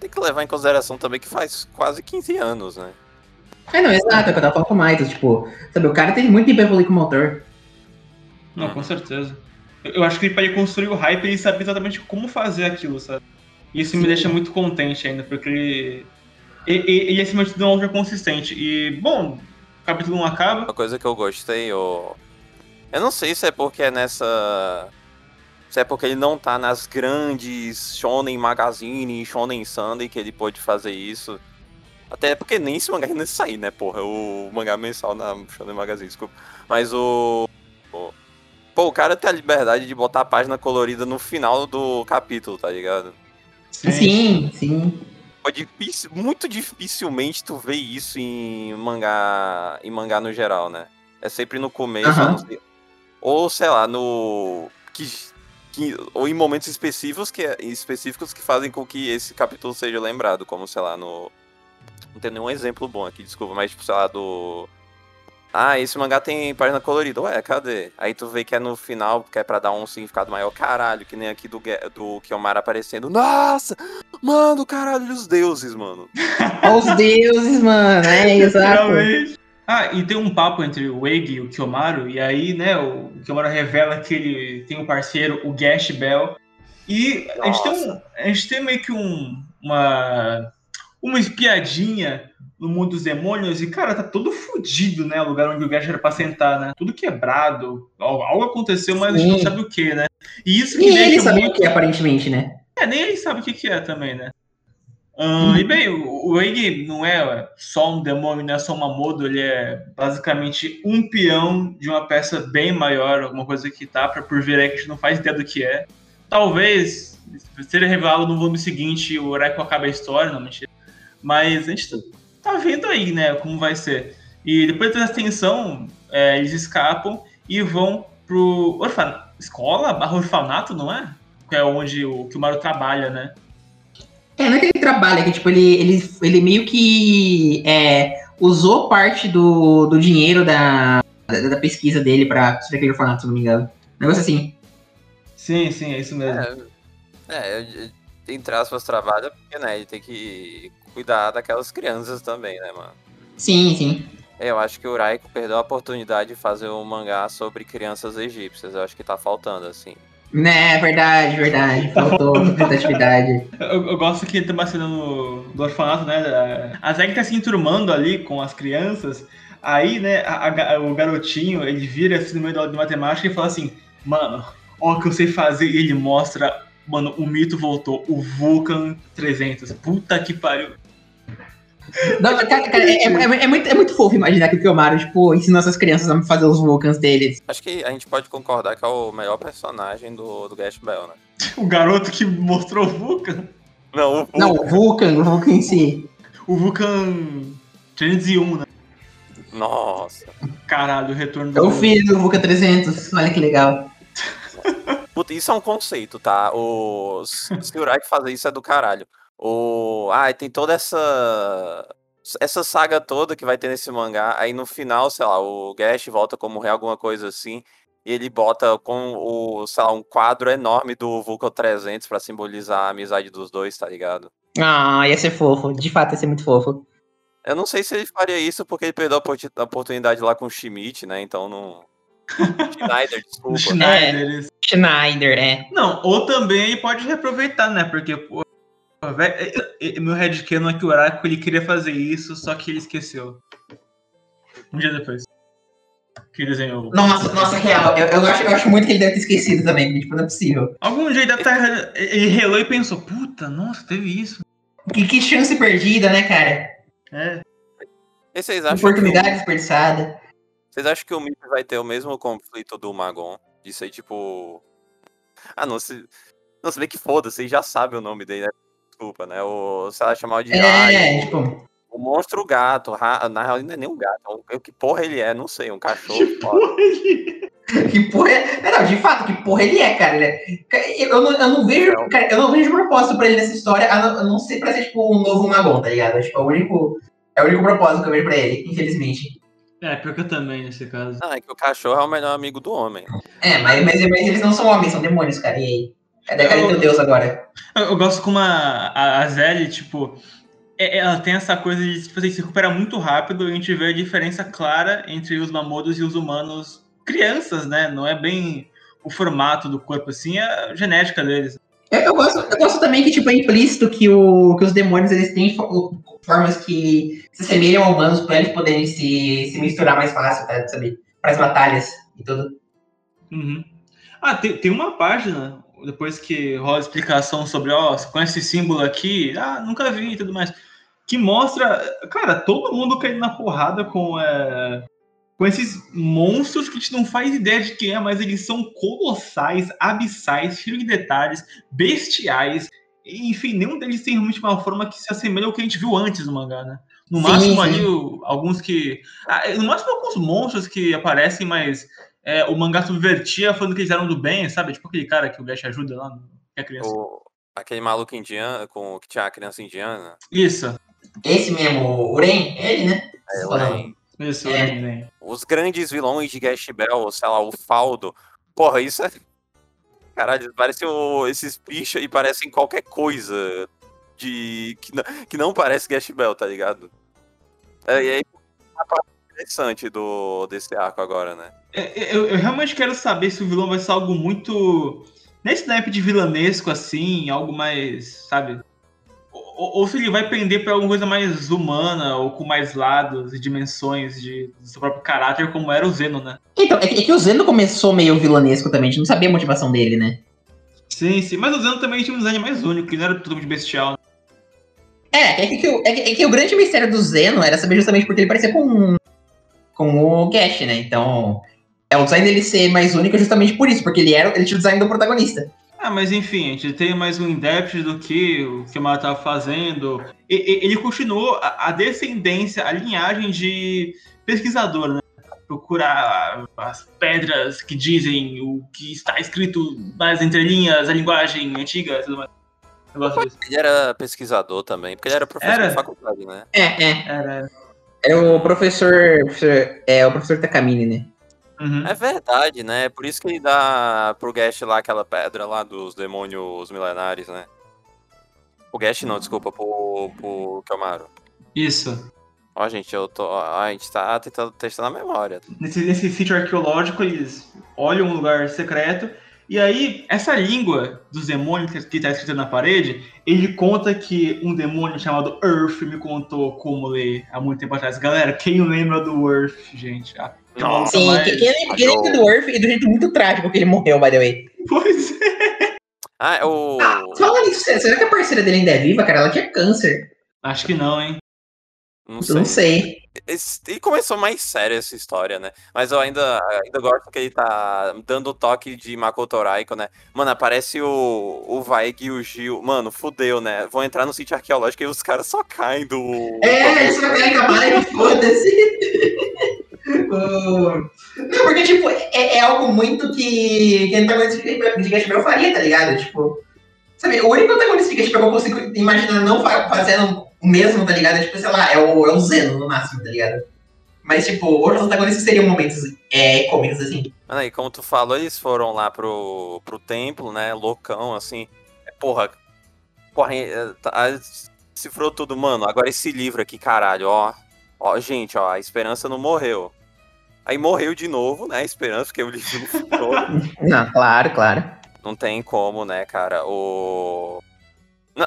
tem que levar em consideração também que faz quase 15 anos, né? É, não, exato, é o que eu tava falando com o tipo, sabe, o cara tem muito tempo evoluir com o motor. Não, com certeza. Eu acho que ele pode construir o hype e saber exatamente como fazer aquilo, sabe? E isso Sim. me deixa muito contente ainda, porque ele. Ele, ele acima de tudo é um consistente. E, bom, o capítulo 1 acaba. Uma coisa que eu gostei, eu. Eu não sei se é porque é nessa. Se é porque ele não tá nas grandes Shonen Magazine, Shonen Sunday que ele pode fazer isso. Até porque nem esse mangá ainda sair, né, porra? O mangá mensal na Shonen Magazine, desculpa. Mas o, o. Pô, o cara tem a liberdade de botar a página colorida no final do capítulo, tá ligado? Sim, sim. É difícil, muito dificilmente tu vê isso em mangá, em mangá no geral, né? É sempre no começo, sei, ou sei lá, no que, que, ou em momentos específicos que específicos que fazem com que esse capítulo seja lembrado, como sei lá no não tem nenhum exemplo bom aqui, desculpa, mas tipo, sei lá, do. Ah, esse mangá tem página colorida. Ué, cadê? Aí tu vê que é no final, que é pra dar um significado maior. Caralho, que nem aqui do, do Kiomara aparecendo. Nossa! Mano, caralho, os deuses, mano. <laughs> os deuses, mano. É, exato. Ah, e tem um papo entre o Eiji e o Kiyomaru, e aí, né, o Kiyomaru revela que ele tem um parceiro, o Gash Bell, e a gente, tem um, a gente tem meio que um, uma uma espiadinha no mundo dos demônios e, cara, tá todo fodido, né? O lugar onde o Gash era pra sentar, né? Tudo quebrado. Algo aconteceu, mas Sim. a gente não sabe o que, né? E isso que nem ele sabe muito... o que, aparentemente, né? É, nem ele sabe o que, que é também, né? hum. E bem, o, o Eigi não é só um demônio, não é só uma modo, ele é basicamente um peão de uma peça bem maior, alguma coisa que tá pra por vir aí que a gente não faz ideia do que é. Talvez seja revelado no volume seguinte, o Oracle acaba a história, não mentira. Mas a gente tá vendo aí, né, como vai ser. E depois dessa tensão, é, eles escapam e vão pro orfanato. Escola barra orfanato, não é? Que é onde o, que o Mario trabalha, né? É, não é que ele trabalha, é que tipo, ele, ele, ele meio que é, usou parte do, do dinheiro da, da, da pesquisa dele pra construir aquele orfanato, se não me engano. Um negócio assim. Sim, sim, é isso mesmo. É, é entre aspas, trabalha, porque, né, ele tem que cuidar daquelas crianças também, né, mano? Sim, sim. Eu acho que o Raiko perdeu a oportunidade de fazer um mangá sobre crianças egípcias. Eu acho que tá faltando, assim. Né, verdade, verdade. Faltou <laughs> representatividade. eu, eu gosto que tem uma cena no, do orfanato, né? A Zeg tá se enturmando ali com as crianças. Aí, né, a, a, o garotinho, ele vira assim no meio da de matemática e fala assim, mano, ó o que eu sei fazer. E ele mostra Mano, o mito voltou. O Vulcan 300. Puta que pariu. Não, cara, cara, é, é, é, muito, é muito fofo imaginar que o Kyomaru, tipo, ensinou essas crianças a fazer os Vulcans deles. Acho que a gente pode concordar que é o melhor personagem do, do Gash Bell, né? O garoto que mostrou o Vulcan? Não, o Vulcan. Não, o Vulcan, o Vulcan em si. O Vulcan 301, né? Nossa. Caralho, o retorno É o filho do Vuka 300. Olha que legal. Puta, isso é um conceito, tá? O... Se o Uraki fazer isso é do caralho. O... Ah, tem toda essa. Essa saga toda que vai ter nesse mangá. Aí no final, sei lá, o Gash volta como rei, alguma coisa assim. E ele bota com o, sei lá, um quadro enorme do Vulcan 300 pra simbolizar a amizade dos dois, tá ligado? Ah, ia ser fofo. De fato, ia ser muito fofo. Eu não sei se ele faria isso porque ele perdeu a opor- a oportunidade lá com o Schmidt, né? Então não. <laughs> Schneider, desculpa. Schneider. Schneider, é. Não, ou também pode reaproveitar, né? Porque, pô, meu headcanon é que o Oracle ele queria fazer isso, só que ele esqueceu. Um dia depois. Que desenhou. Nossa, nossa, real. Eu, eu, acho, eu acho muito que ele deve ter esquecido também. Tipo, não é possível. Algum dia ele deve estar. Ele relou e pensou, puta, nossa, teve isso. Que, que chance perdida, né, cara? É. E vocês acham, que Oportunidade o, desperdiçada. vocês acham que o Mip vai ter o mesmo conflito do Magon? Isso aí, tipo. Ah, não, se. Não, se bem que foda, vocês já sabem o nome dele, né? Desculpa, né? O, sei lá, chamar de. É, Ai, tipo. o monstro gato. ra- Na real, não é nem um gato. O que porra ele é? Não sei, um <laughs> cachorro. Que porra ele- <laughs> Que porra é. é, Não, de fato, que porra ele é, cara. Ele é- Eu não, eu não vejo. Não. Cara, eu não vejo propósito pra ele nessa história, a não, a não ser pra ser, tipo, um novo Magon, tá ligado? Tipo, é o único. É o único propósito que eu vejo pra ele, infelizmente. É, pior que eu também, nesse caso. Não, é que o cachorro é o melhor amigo do homem. É, mas, mas, mas eles não são homens, são demônios, cara. E aí? Cadê, cadê teu Deus agora? Eu, eu gosto como a, a, a Zelly, tipo, é- ela tem essa coisa de tipo, assim, se recupera muito rápido e a gente vê a diferença clara entre os mamodos e os humanos crianças, né? Não é bem o formato do corpo, assim, é a genética deles. Eu, eu gosto, eu gosto também que, tipo, é implícito que, o, que os demônios, eles têm fo- formas que se assemelham a humanos pra eles poderem se, se misturar mais fácil, tá? Sabe? Para as batalhas e tudo. Uhum. Ah, tem, tem uma página, depois que rola a explicação sobre, ó, com esse símbolo aqui, ah, nunca vi e tudo mais, que mostra, cara, todo mundo caindo na porrada com, é, com esses monstros que a gente não faz ideia de quem é, mas eles são colossais, abissais, cheios de detalhes, bestiais, enfim, nenhum deles tem realmente uma forma que se assemelha ao que a gente viu antes no mangá, né? No máximo sim. ali, alguns que. ah, no máximo alguns monstros que aparecem, mas é, o mangá subvertia falando que eles eram do bem, sabe? Tipo aquele cara que o Gash ajuda lá, que é criança. O, aquele maluco indiano, com, que tinha a criança indiana. Isso, Esse mesmo, o Uren, ele, né? É, Você o falou. Ren. isso, É. bem, bem. Os grandes vilões de Gash Bell, sei lá, o Faldo. Porra, isso é. Caralho, parece o- esses bichos aí parecem qualquer coisa de. que não, que não parece Gash Bell, tá ligado? É, e aí, a interessante do, desse arco agora, né? É, Eu, eu realmente quero saber se o vilão vai ser algo muito. Nesse naipe de vilanesco, assim, algo mais, sabe? Ou, ou se ele vai pender pra alguma coisa mais humana, ou com mais lados e dimensões de, do seu próprio caráter, como era o Zeno, né? Então, é que, é que o Zeno começou meio vilanesco também, a gente não sabia a motivação dele, né? Sim, sim. Mas o Zeno também tinha um design mais único, ele não era totalmente bestial. né? É, é que, que o- é que- é que o grande mistério do Zeno era saber justamente porque ele parecia com, com o Gash, né? Então, é o design dele ser mais único justamente por isso, porque ele era ele tinha o design do protagonista. Ah, mas enfim, a gente tem mais um in-depth do que o que o Mara tava fazendo. E- e- ele continuou a, a descendência, a linhagem de pesquisador, né? Procurar as pedras que dizem o que está escrito nas entrelinhas, a linguagem antiga, tudo mais. Ele era pesquisador também, porque ele era professor Era? de faculdade, né? É, é. Era. É o professor. É o professor Takamine, né? Uhum. É verdade, né? Por isso que ele dá pro Gash lá aquela pedra lá dos demônios milenares, né? O Gash não, desculpa, pro, pro Kamaru. Isso. Ó, gente, eu tô. ó, a gente tá tentando testando a memória. Nesse, nesse sítio arqueológico, eles olham um lugar secreto. E aí, essa língua dos demônios que está escrita na parede, ele conta que um demônio chamado Earth me contou como ler há muito tempo atrás. Galera, quem lembra do Earth, gente? Ah, Nossa, Sim, mas- que- quem lembra, quem lembra do Earth e do jeito muito trágico que ele morreu, by the way. Pois é. Ah, é o. Ah, falando nisso, será que a parceira dele ainda é viva, cara? Ela tinha câncer. Acho que não, hein? Não Eu sei. não sei. E começou mais séria essa história, né? Mas eu ainda, ainda gosto que ele tá dando o toque de Makoto Raiko, né? Mano, aparece o, o Vaig e o Gil. Mano, fudeu, né? Vão entrar no sítio arqueológico e os caras só caem do. É, isso vai cair com a Mari, foda-se. <laughs> Não, porque, tipo, é, é algo muito que, que antagonista de Bell faria, tá ligado? Tipo, sabe, o único antagonista de que eu consigo imaginar não fa- fazendo o mesmo, tá ligado? É, tipo, sei lá, é o, é o Zeno no máximo, tá ligado? Mas, tipo, outros antagonistas seriam momentos é, cômicos, assim. Mano, aí, como tu falou, eles foram lá pro, pro templo, né? Loucão, assim. Porra, corre, é, tá- cifrou tudo, mano. Agora esse livro aqui, caralho, ó. Ó, gente, ó, a esperança não morreu. Aí morreu de novo, né? A esperança, porque o livro não ficou. <laughs> Não, claro, claro. não tem como, né, cara? O.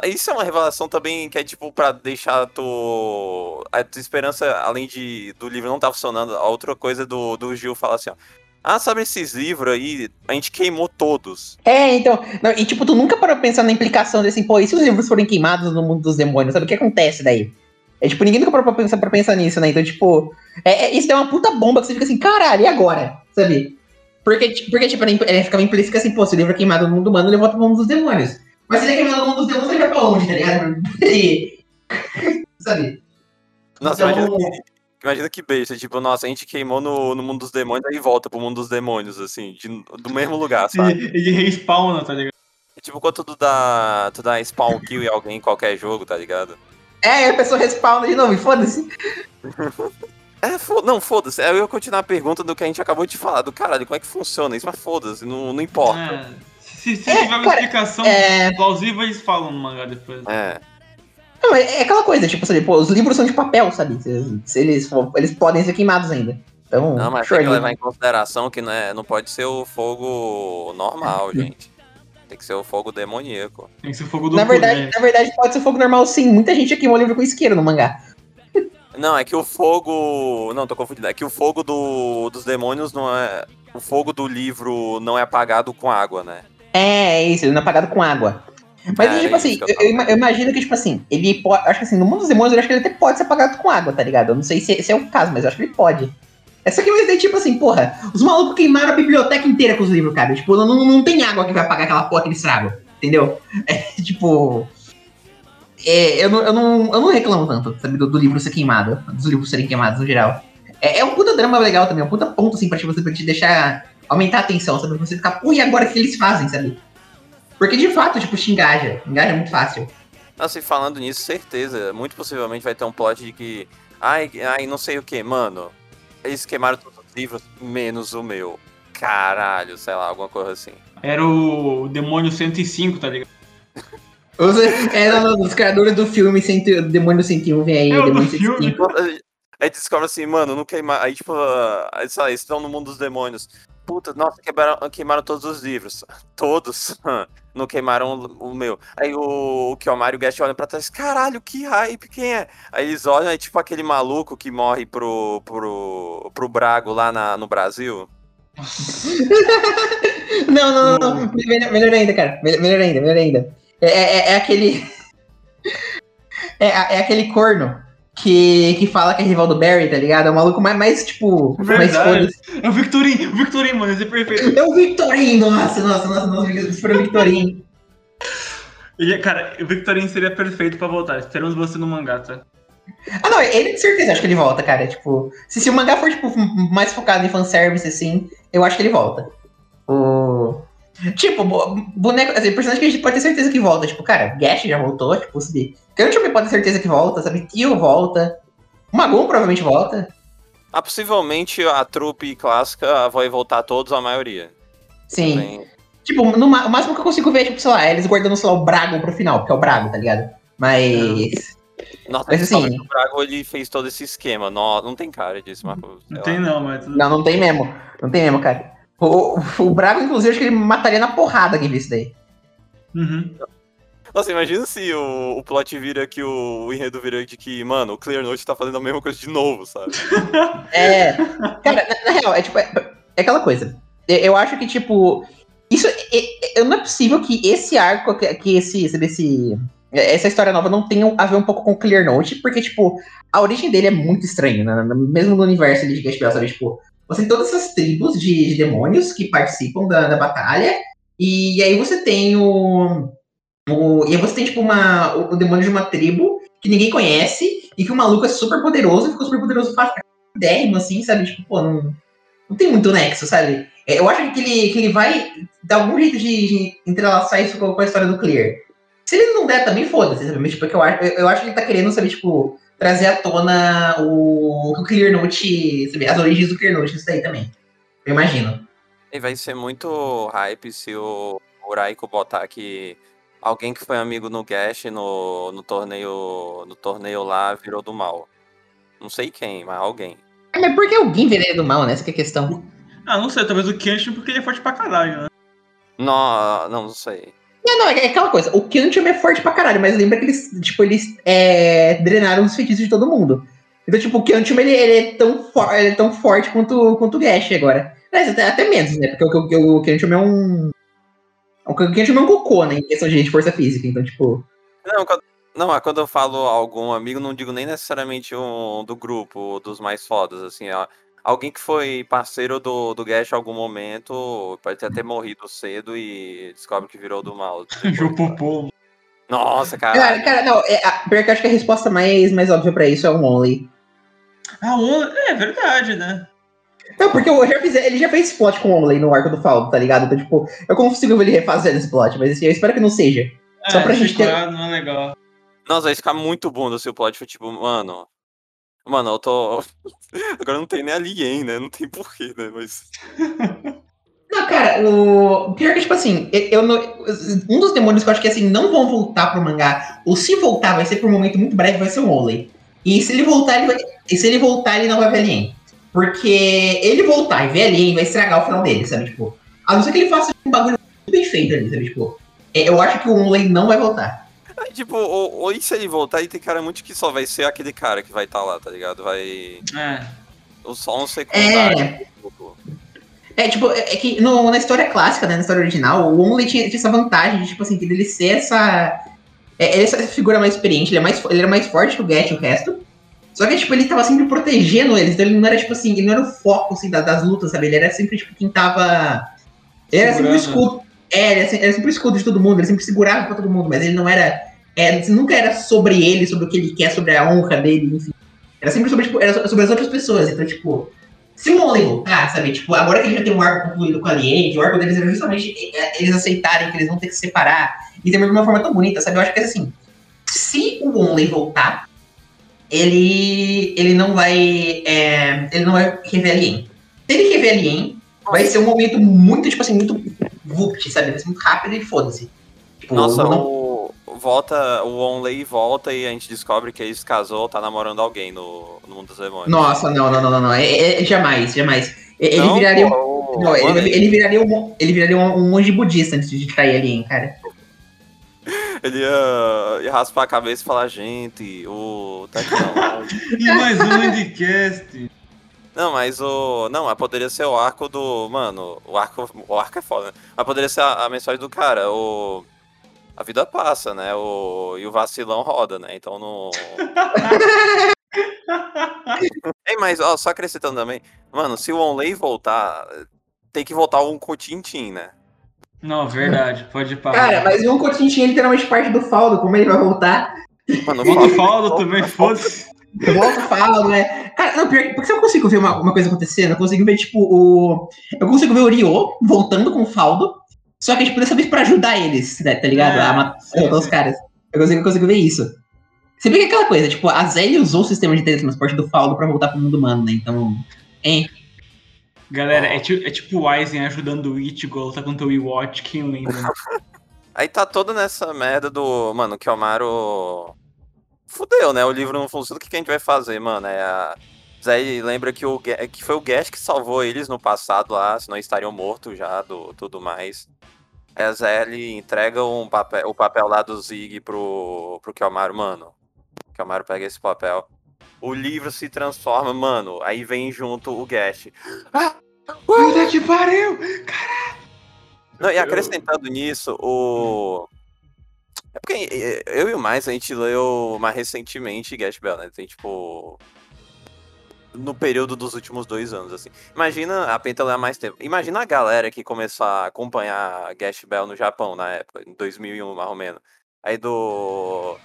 Isso é uma revelação também que é tipo pra deixar tu. A tua esperança, além de do livro não tá funcionando, a outra coisa do, do Gil falar assim, ó. Ah, sabe esses livros aí? A gente queimou todos. É, então. não, e tipo, tu nunca parou pensar na implicação desse, pô, e se os livros forem queimados no mundo dos demônios? Sabe o que acontece daí? É tipo, ninguém nunca parou pra pensar, pra pensar nisso, né? Então, tipo, é, é- isso é uma puta bomba que você fica assim, caralho, e agora? Sabe? Porque, porque tipo, é, ficava implícito assim, pô, se o livro é queimado no mundo humano, ele volta pro mundo dos demônios. Mas se ele é queimado no mundo dos demônios, ele vai pra onde, tá ligado? E, sabe? Nossa, Então- imagina que, imagina que besta. Tipo, nossa, a gente queimou no, no mundo dos demônios, aí volta pro mundo dos demônios, assim, de- do mesmo lugar, sabe? E, e respawna, tá ligado? É tipo quando tu dá, tu dá spawn kill em alguém em qualquer jogo, tá ligado? É, a pessoa respawna de novo, e foda-se. É, fo- não, foda-se. Eu ia continuar a pergunta do que a gente acabou de falar, do caralho, como é que funciona isso, mas foda-se, não, não importa. É, se se É, tiver uma cara, explicação é- plausível, eles falam no mangá depois. É. Não, é, é aquela coisa, tipo, sabe, pô, os livros são de papel, sabe? Se, se eles, eles podem ser queimados ainda. Então, Não, mas tem que levar em consideração que não, é, não pode ser o fogo normal, gente. Tem que ser o fogo demoníaco. Tem que ser fogo do na verdade, né? na verdade, pode ser fogo normal sim. Muita gente já queimou livro com isqueiro no mangá. Não, é que o fogo. Não, tô confundindo. É que o fogo do, dos demônios não é. O fogo do livro não é apagado com água, né? É, é isso, ele não é apagado com água. Mas, É, tipo isso assim, eu eu, eu ima- eu imagino que, tipo assim, ele pode. Acho que assim, no mundo dos demônios, eu acho que ele até pode ser apagado com água, tá ligado? Eu não sei se, se é o caso, mas eu acho que ele pode. É só que mas daí, tipo assim, porra, os malucos queimaram a biblioteca inteira com os livros, cara. Tipo, não, não tem água que vai apagar aquela porra que eles estragam, entendeu? <laughs> É, tipo. é, eu, não, eu, não, eu não reclamo tanto, sabe, do, do livro ser queimado, dos livros serem queimados no geral. É, é um puta drama legal também, é um puta ponto, assim, pra, tipo, pra te deixar. Aumentar a atenção, sabe? Pra você ficar, pô, e agora o que eles fazem, sabe? Porque de fato, tipo, te engaja. Engaja muito fácil. Nossa, e falando nisso, certeza. Muito possivelmente vai ter um plot de que. Ai, ai, não sei o que, mano. Eles queimaram todos os livros, menos o meu. Caralho, sei lá, alguma coisa assim. Era o demônio 105, tá ligado? Os, é, não, não, os criadores do filme cento, Demônio 101 vem aí, É, Demônio filme. 105. <laughs> Aí descobre assim, mano, não queimar. Aí, tipo, ah, aí, sei lá, eles estão no mundo dos demônios. Puta, nossa, queimaram, queimaram todos os livros. <laughs> Todos. <laughs> Não queimaram o, o meu. Aí o, o Kiyomaru e o Gash olham pra trás. Caralho, que hype, quem é? Aí eles olham, é tipo aquele maluco que morre pro, pro, pro Brago lá na, no Brasil. <laughs> Não, não, não, não. Melhor, melhor ainda, cara. Melhor, melhor ainda, melhor ainda. É, é, é aquele. É, é aquele corno que, que fala que é rival do Barry, tá ligado? É o maluco mais, mais tipo. Mais Verdade. foda. É o Victorin, o Victorin, mano, esse é perfeito. É o Victorinho, nossa, nossa, nossa, nossa, se for o Victorinho. Ele, cara, o Victorin seria perfeito pra voltar. Esperamos você no mangá, tá? Ah, não, ele de certeza acho que ele volta, cara. Tipo, se, se o mangá for, tipo, mais focado em fanservice, assim, eu acho que ele volta. O. Tipo, bo- boneco. Assim, personagem que a gente pode ter certeza que volta. Tipo, cara, Gash já voltou, tipo? Kancho também pode ter certeza que volta, sabe? Kyo volta. O Magon provavelmente volta. Ah, possivelmente a trupe clássica vai voltar todos, a maioria. Sim. Tem- Tipo, no o máximo que eu consigo ver é, tipo, sei lá, eles guardando, sei lá, o Brago pro final, porque é o Brago, tá ligado? Mas. Nossa, Mas assim- o Brago ele fez todo esse esquema. Não, não tem cara disso, sei Não lá. tem não, mas... Não, não tem mesmo. Não tem mesmo, cara. O, o, Brago, inclusive, acho que ele mataria na porrada quem vê isso daí. Uhum. Nossa, imagina se o, o plot vira que o, o enredo vira de que, mano, o Clear Note tá fazendo a mesma coisa de novo, sabe? <laughs> É. Cara, na, na real, é tipo. É, é aquela coisa. Eu, eu acho que, tipo. Isso. É, é- não é possível que esse arco, que, que esse, sabe, esse. Essa história nova não tenha a ver um pouco com o Clear Note, porque, tipo, a origem dele é muito estranha, né? mesmo no universo de Gaspel, sabe? Tipo, você tem todas essas tribos de, de demônios que participam da, da batalha, e aí você tem o, o. E aí você tem, tipo, uma, o, o demônio de uma tribo que ninguém conhece, e que o maluco é super poderoso e ficou super poderoso dérrimo, assim, sabe? Tipo, pô, não, não tem muito nexo, sabe? É, eu acho que ele, que ele vai dar algum jeito de, de entrelaçar isso com, a história do Clear. Se ele não der, também foda-se, sabe? Mas, tipo, eu, acho, eu acho que ele tá querendo, sabe, tipo, trazer à tona o, o Clear Note, sabe? As origens do Clear Note, isso daí também. Eu imagino. E vai ser muito hype se o, o Raiko botar que alguém que foi amigo no Gash no, no torneio no torneio lá virou do mal. Não sei quem, mas alguém. É, mas por que alguém viraria do mal, né? Essa é a questão. Ah, não sei, talvez o Kenshin porque ele é forte pra caralho, né? Não, não, não sei. Não, não, é aquela coisa. O Kenshin é forte pra caralho, mas lembra que eles, tipo, eles é, drenaram os feitiços de todo mundo. Então, tipo, o Kenshin, ele, ele, é tão ele é tão forte quanto, quanto o Gash agora. Mas até, até menos, né? Porque o, o, o Kenshin é um... O Kenshin é um cocô, né? Em questão de força física. Então, tipo... Não, quando, não, quando eu falo algum amigo, não digo nem necessariamente um do grupo, dos mais fodas, assim, ó alguém que foi parceiro do, do Gash em algum momento pode até ter morrido cedo e descobre que virou do mal. <laughs> Jupupô. Nossa, cara. Cara, cara não, é, a, pior que acho que a resposta mais, mais óbvia pra isso é o Only. Ah, Only, é verdade, né? Não, porque eu já fiz, ele já fez plot com o Only no arco do Faldo, tá ligado? Então, tipo, eu consigo ver ele refazendo esse plot, mas assim, eu espero que não seja. É, Só pra gente ter. Não é legal. Nossa, vai ficar muito bom se o plot for tipo, mano, Mano, eu tô. <laughs> Agora não tem nem alien, né? Não tem porquê, né? Mas. <laughs> Não, cara, o pior que, tipo assim, eu não... um dos demônios que eu acho que assim não vão voltar pro mangá, ou se voltar, vai ser por um momento muito breve, vai ser o Only. E se ele voltar, ele vai... e se ele voltar, ele não vai ver Alien. Porque ele voltar e ver Alien vai estragar o final dele, sabe? Tipo, a não ser que ele faça um bagulho bem feito ali, sabe? Tipo, é, eu acho que o Only não vai voltar. <laughs> Aí, tipo, ou, ou se ele voltar, e tem cara muito que só vai ser aquele cara que vai estar tá lá, tá ligado? Vai. É. Só um secundário. É. É, tipo, é, que no, na história clássica, né, na história original, o Only tinha, tinha essa vantagem de, tipo assim, que ele ser essa. É, ele é essa figura mais experiente, ele, é mais, ele era mais forte que o Get e o resto. Só que, tipo, ele tava sempre protegendo eles, então ele não era, tipo assim, ele não era o foco, assim, das, das lutas, sabe? Ele era sempre, tipo, quem tava. Ele era sempre o escudo. É, ele era, sempre o escudo de todo mundo, ele sempre segurava pra todo mundo, mas ele não era. É, nunca era sobre ele, sobre o que ele quer, sobre a honra dele, enfim. Era sempre sobre, tipo, era sobre as outras pessoas. Então, tipo, se o Monley voltar, sabe? Tipo, agora que ele já tem um arco concluído com a Aliente, o arco deles era justamente eles aceitarem que eles vão ter que se separar e também de uma forma tão bonita, sabe? Eu acho que assim, se o Only voltar, ele ele não vai é, ele não vai rever Alien. Se ele rever Alien, vai ser um momento muito, tipo assim, muito vupt, sabe? Vai ser muito rápido e foda-se. Tipo, Nossa, não... o... volta, o Onley volta e a gente descobre que ele se casou, tá namorando alguém no, no mundo dos demônios. Nossa, não, não, não, não, não. É, é, jamais, jamais. Ele não, viraria. Pô, não, ele, ele, viraria um, ele viraria um, um monge budista antes de cair ali, hein, cara. Ele ia, ia, raspar a cabeça e falar, gente, o. Tá aqui não. e mais um Endcast. Não, mas o. Não, mas poderia ser o arco do. Mano, o arco. O arco é foda, né? Mas poderia ser a, a mensagem do cara, o. A vida passa, né? O, e o vacilão roda, né? Então não. <laughs> Ei, mas ó, só acrescentando também, mano, se o Onley voltar, tem que voltar um Cotintin, né? Não, verdade, pode parar. Cara, mas um Cotintin é literalmente parte do Faldo, como ele vai voltar? Mano, o Faldo também, foda-se. Volta falo, né? Cara, não, pior, porque eu consigo ver uma, uma coisa acontecendo, eu consigo ver, tipo, o. Eu consigo ver o Ryo voltando com o Faldo, só que, tipo, dessa vez pra ajudar eles, né, tá ligado? É, a matar os caras. Eu consigo, eu consigo ver isso. Você vê que é aquela coisa, tipo, a Zélia usou o sistema de teletransporte do Faldo pra voltar pro mundo humano, né? Então. Hein? Galera, é, é tipo o Aizen ajudando o Ichigo tá contra o Iwatch, quem lembra? <laughs> Aí tá toda nessa merda do. Mano, que o Amaro fudeu, né? O livro não funciona, o que, que a gente vai fazer, mano? É a... Zé lembra que, o, que foi o Gash que salvou eles no passado lá, senão estariam mortos já, do tudo mais. A Zé entrega um papel, o papel lá do Zig pro, pro Kelmaro, mano. O Kelmaro pega esse papel. O livro se transforma, mano. Aí vem junto o Gash. Ah! Puta que pariu! Caralho! Não, e acrescentando nisso, o. É porque eu e o Mais, a gente leu mais recentemente Gash Bell, né? Tem tipo. No período dos últimos dois anos, assim. Imagina a Penta ler mais tempo. Imagina a galera que começou a acompanhar Gash Bell no Japão na época, em 2001, mais ou menos. Aí do.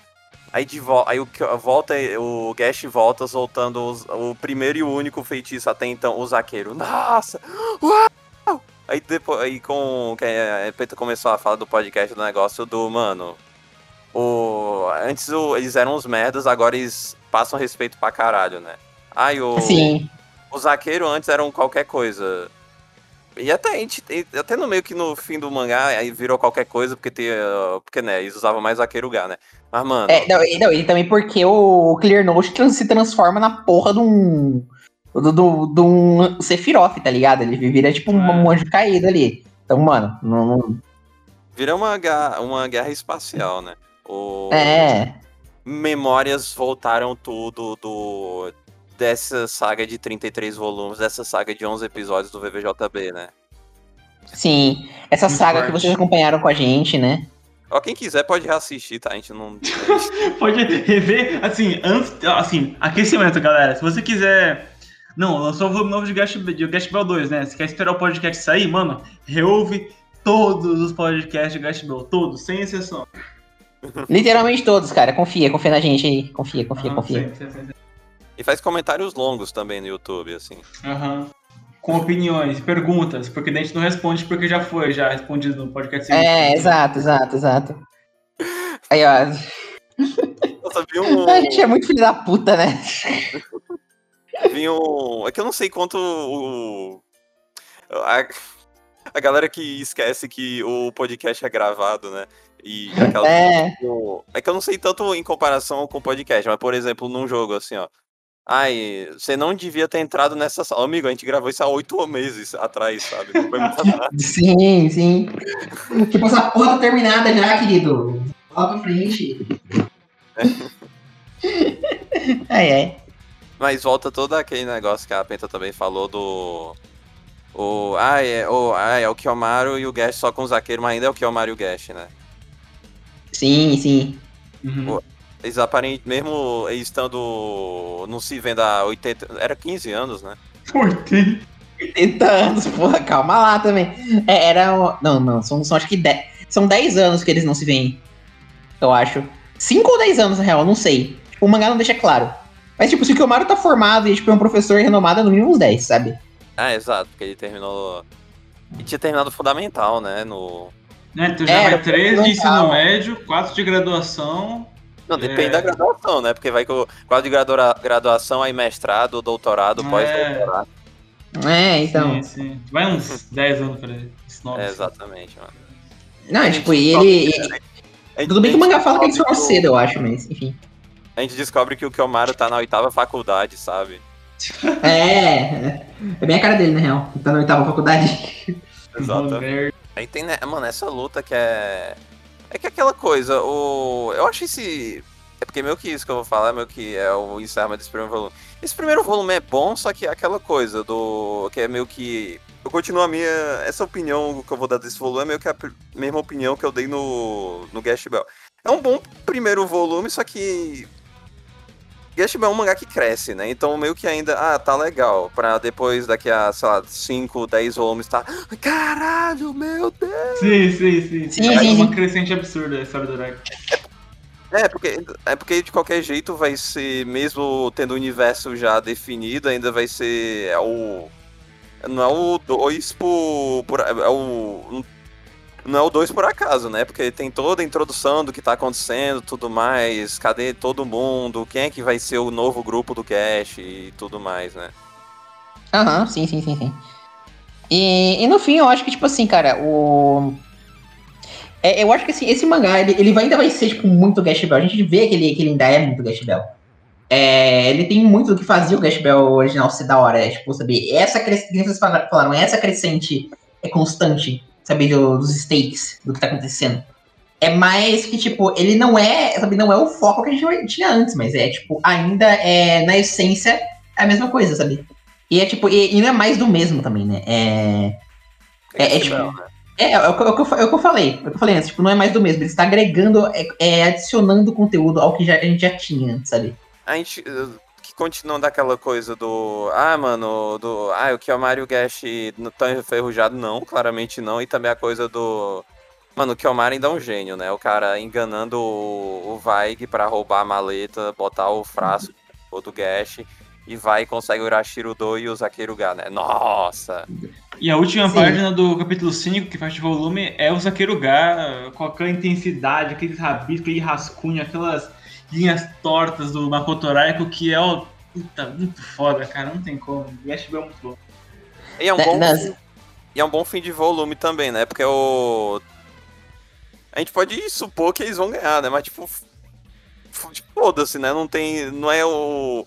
Aí, de vo aí o, volta, o Gash volta soltando os, o primeiro e único feitiço até então, o Zaqueiro. Nossa! Uau! Aí depois, aí com. A Peta começou a falar do podcast do negócio do, mano. O, antes o, eles eram os merdas, agora eles passam respeito pra caralho, né? Aí o. Sim. O Zaqueiro antes eram qualquer coisa. E até, a gente, até no meio que no fim do mangá aí virou qualquer coisa, porque, tem, porque né, eles usavam mais Zakeruga, né? Mas, mano. É, não, não, e também porque o Clear Note se transforma na porra de um. De do, do, um Sephiroth, tá ligado? Ele vira tipo um, um anjo caído ali. Então, mano, não. não... Vira uma, uma guerra espacial, né? O... É. Memórias voltaram tudo do dessa saga de 33 volumes, dessa saga de 11 episódios do VVJB, né? Sim, essa Muito saga forte. que vocês acompanharam com a gente, né? Ó, quem quiser pode reassistir, tá? A gente não. <laughs> pode rever, assim, antes. Assim, aquecimento, galera. Se você quiser. Não, lançou o volume novo de Gash, de Gash Bell 2, né? Se quer esperar o podcast sair, mano, reouve todos os podcasts de Gash Bell, todos, sem exceção. Literalmente todos, cara. Confia, confia na gente aí. Confia, confia, confia. Sim, sim, sim. E faz comentários longos também no YouTube, assim. Aham. Uhum. Com opiniões, perguntas, porque a gente não responde porque já foi, já respondido no podcast. É, exato, exato, exato. Aí, ó. Nossa, vi um... A gente é muito filho da puta, né? Vi um. É que eu não sei quanto o. A... a galera que esquece que o podcast é gravado, né? E aquela... <laughs> é. é que eu não sei tanto em comparação com o podcast, mas, por exemplo, num jogo assim, ó. Ai, você não devia ter entrado nessa sala. Amigo, a gente gravou isso há oito meses atrás, sabe? Não foi muito <laughs> sim, sim. tipo, essa porra tá terminada já, querido. Logo pra frente. <laughs> É. é, Mas volta todo aquele negócio que a Penta também falou do. O. Ah, é o, ah, é o Kiyomaru e o Gash só com o Zaqueiro, mas ainda é o Kiyomaru e o Gash, né? Sim, sim. Uhum. Eles aparentemente, mesmo eles estando. Não se vendo há 80. Era 15 anos, né? 80. 80 anos, porra, calma lá também. É, era. Não, não, são, são acho que 10. São 10 anos que eles não se veem. Eu acho. 5 ou 10 anos, na real, não sei. Tipo, o mangá não deixa claro. Mas, tipo, se o Kiyomaru tá formado e tipo, é um professor renomado, é no mínimo uns 10, sabe? Ah, exato, porque ele terminou. Ele tinha terminado fundamental, né? No. Né, tu já é, vai 3 de ensino médio, 4 de graduação, não, depende é. da graduação, né? Porque vai com quadro de gradua graduação, aí mestrado, doutorado, é. pós-doutorado. É, então. Sim, sim. Vai uns 10 anos pra ele. É, exatamente, mano. Não, é, tipo, e ele. ele... Tudo bem que o mangá fala que ele se cedo, eu acho, mas enfim. A gente descobre que o Kiyomaru tá na oitava faculdade, sabe? É, é bem a cara dele, na real. Tá na oitava faculdade. Exato. Aí tem, né, mano, essa luta que é é que aquela coisa, o. Eu acho esse. É porque meio que isso que eu vou falar, meio que é o encerramento desse primeiro volume. Esse primeiro volume é bom, só que é aquela coisa do. que é meio que. Eu continuo a minha. Essa opinião que eu vou dar desse volume é meio que a mesma opinião que eu dei no. no Gash Bell. É um bom primeiro volume, só que Gashima é um mangá que cresce, né? Então meio que ainda, ah, tá legal. Pra depois, daqui a, sei lá, 5, 10 volumes, tá. Caralho, meu Deus! Sim, sim, sim. sim. É uma crescente absurda a história. É porque, é porque de qualquer jeito vai ser, mesmo tendo o universo já definido, ainda vai ser é o. Não é o 2 por, por. É o não é o 2 por acaso, né? Porque tem toda a introdução do que tá acontecendo, tudo mais, cadê todo mundo, quem é que vai ser o novo grupo do Cash e tudo mais, né? Aham, sim, sim, sim, sim. E, e no fim, eu acho que, tipo assim, cara, o. É, eu acho que assim, esse mangá, ele, ele ainda vai ser, tipo, muito Gash Bell. A gente vê que ele, que ele ainda é muito Gash Bell. É, ele tem muito do que fazia o Gash Bell original ser da hora. É, tipo, saber, essa crescente, vocês falaram, essa crescente é constante sabe, do, dos stakes, do que tá acontecendo. É mais que, tipo, ele não é, sabe, não é o foco que a gente tinha antes, mas é, tipo, ainda é, na essência, é a mesma coisa, sabe? E é, tipo, e, e não é mais do mesmo também, né? É. É, é tipo. É, é, é, o que, é, o que eu, é o que eu falei, é o que eu falei antes, tipo, não é mais do mesmo, ele está agregando, é, é adicionando conteúdo ao que já, a gente já tinha, sabe? A gente, continuam daquela coisa do. Ah, mano, do. Ah, o Kiyomaru e o Gash estão enferrujados, não, claramente não. E também a coisa do. Mano, o Kiyomar ainda é um gênio, né? O cara enganando o, o Vaig pra roubar a maleta, botar o frasco do Gash e vai e consegue o Urashiro-do e o Zakeruga, né? Nossa! E a última Sim. página do capítulo 5, que faz de volume, é o Zakeruga com aquela intensidade, aqueles rabiscos, aquele rascunho, aquelas linhas tortas do Makoto Raiko, que é ó, puta, muito foda, cara, não tem como. O Gash Bell é muito bom. E é um Na- bom nas- E é um bom fim de volume também, né? Porque o. A gente pode supor que eles vão ganhar, né? Mas, tipo. f- Foda-se, né? Não tem. Não é o.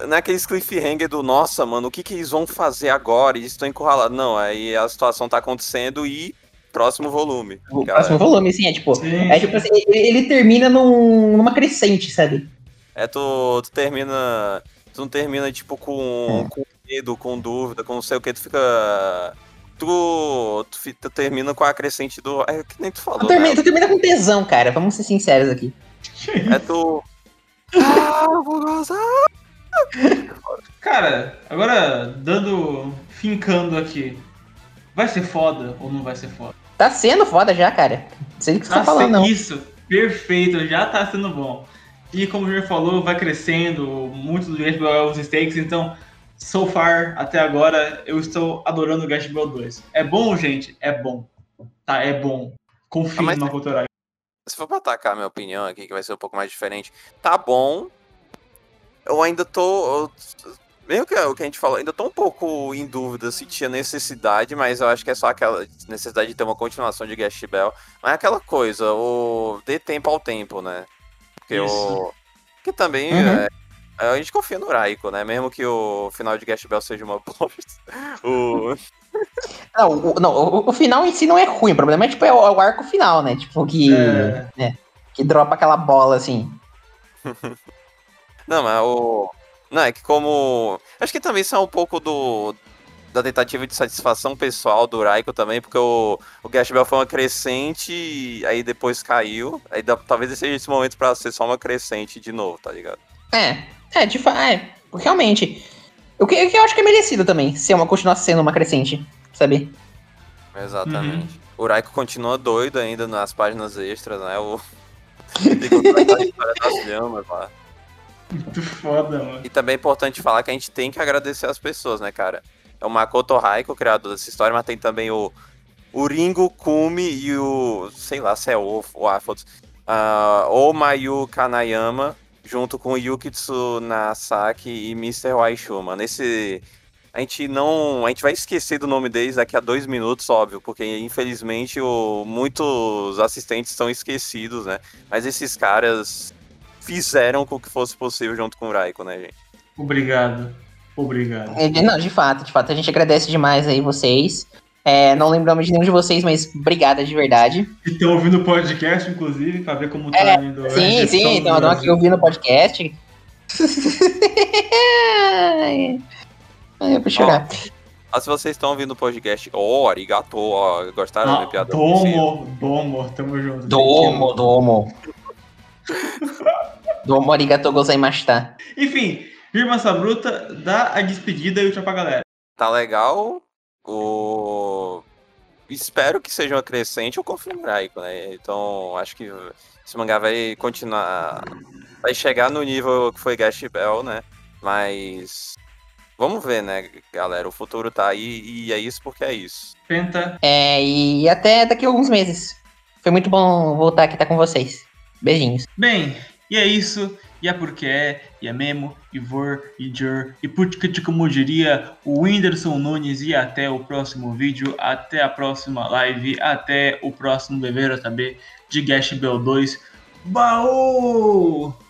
Não é aqueles cliffhanger do nossa, mano, o que, que eles vão fazer agora? Eles estão encurralados. Não, aí a situação tá acontecendo e próximo volume. O próximo volume, sim, é tipo. Sim, É tipo assim, ele, termina num- numa crescente, sabe? É, tu, tu termina. Tu não termina, tipo, com, É. com medo, com dúvida, com não sei o que, tu fica. Tu, tu, tu termina com a crescente do. É que nem tu falou. Tu termina, né? tu termina com tesão, cara. Vamos ser sinceros aqui. <laughs> É tu. Ah, eu vou gozar. <laughs> Cara, agora dando. fincando aqui. Vai ser foda ou não vai ser foda? Tá sendo foda já, cara. Não sei o que você tá Nossa, falando, não. Isso, perfeito, já tá sendo bom. E como o Júnior falou, vai crescendo, muito do Gash Bell é os stakes, então, so far, até agora, eu estou adorando o Gash Bell 2. É bom, gente? É bom. Tá, é bom. Confio Ah, no Rai. Se for pra atacar a minha opinião aqui, que vai ser um pouco mais diferente, tá bom. Eu ainda tô. eu- Mesmo que é o que a gente falou, ainda tô um pouco em dúvida se tinha necessidade, mas eu acho que é só aquela necessidade de ter uma continuação de Gash Bell. Mas é aquela coisa, o dê tempo ao tempo, né? Porque Isso. o. Que também Uhum. é, a gente confia no Raiko, né? Mesmo que o final de Gash Bell seja uma <laughs> bosta. o... <laughs> Não, o, não o, o final em si não é ruim. O problema é, tipo, é o, é o arco final, né? Tipo, que. É. né, que dropa aquela bola, assim. <laughs> Não, mas o. Não, é que como. Acho que também isso é um pouco do. Da tentativa de satisfação pessoal do Raiko também, porque o, o Gash Bell foi uma crescente, aí depois caiu. Aí dá- talvez seja esse momento pra ser só uma crescente de novo, tá ligado? É, é, de fato, é, realmente. O que, o que eu acho que é merecido também, ser uma, continuar sendo uma crescente, sabe? Exatamente. O Raiko continua doido ainda nas páginas extras, né? O. <laughs> Tem que contar a história das lhamas lá. Muito foda, mano. E também é importante falar que a gente tem que agradecer as pessoas, né, cara? É o Makoto Raiko, criador dessa história, mas tem também o, o Ringo Kumi e o. sei lá se é o. o ah, foda-se. Ah, o Mayu Kanayama, junto com Yukitsu Nasaki e Mr. Waishuma. Nesse. A gente não. A gente vai esquecer do nome deles daqui a dois minutos, óbvio, porque infelizmente o, muitos assistentes são esquecidos, né? Mas esses caras fizeram com que fosse possível junto com o Raiko, né, gente? Obrigado. Obrigado. É, Não, de fato, de fato, a gente agradece demais aí vocês. É, não lembramos de nenhum de vocês, mas obrigada de verdade. E estão ouvindo o podcast, inclusive, pra ver como tá É, indo. a Sim, recepção sim, então, estão aqui ouvindo o podcast. <laughs> Ai, eu vou chorar. Ah, se vocês estão ouvindo o podcast, oh, arigato, ó, gostaram da minha Ah, piada? domo, domo, tamo junto. Domo, domo. Domo arigatou gozaimashita. Enfim, Firma Sabruta, dá a despedida e o tchau pra galera. Tá legal. O... Espero que seja uma crescente ou confio Raiko, né? Então, acho que esse mangá vai continuar. Vai chegar no nível que foi Gash Bell, né? Mas. Vamos ver, né, galera? O futuro tá aí e é isso porque é isso. Penta, É, e até daqui a alguns meses. Foi muito bom voltar aqui estar com vocês. Beijinhos. Bem, e é isso. E é porque é, e é Memo, e Vor, e Jur, e Putka como diria o Whindersson Nunes. E até o próximo vídeo, até a próxima live, até o próximo Beber OTB de Gash Bell 2. Baú!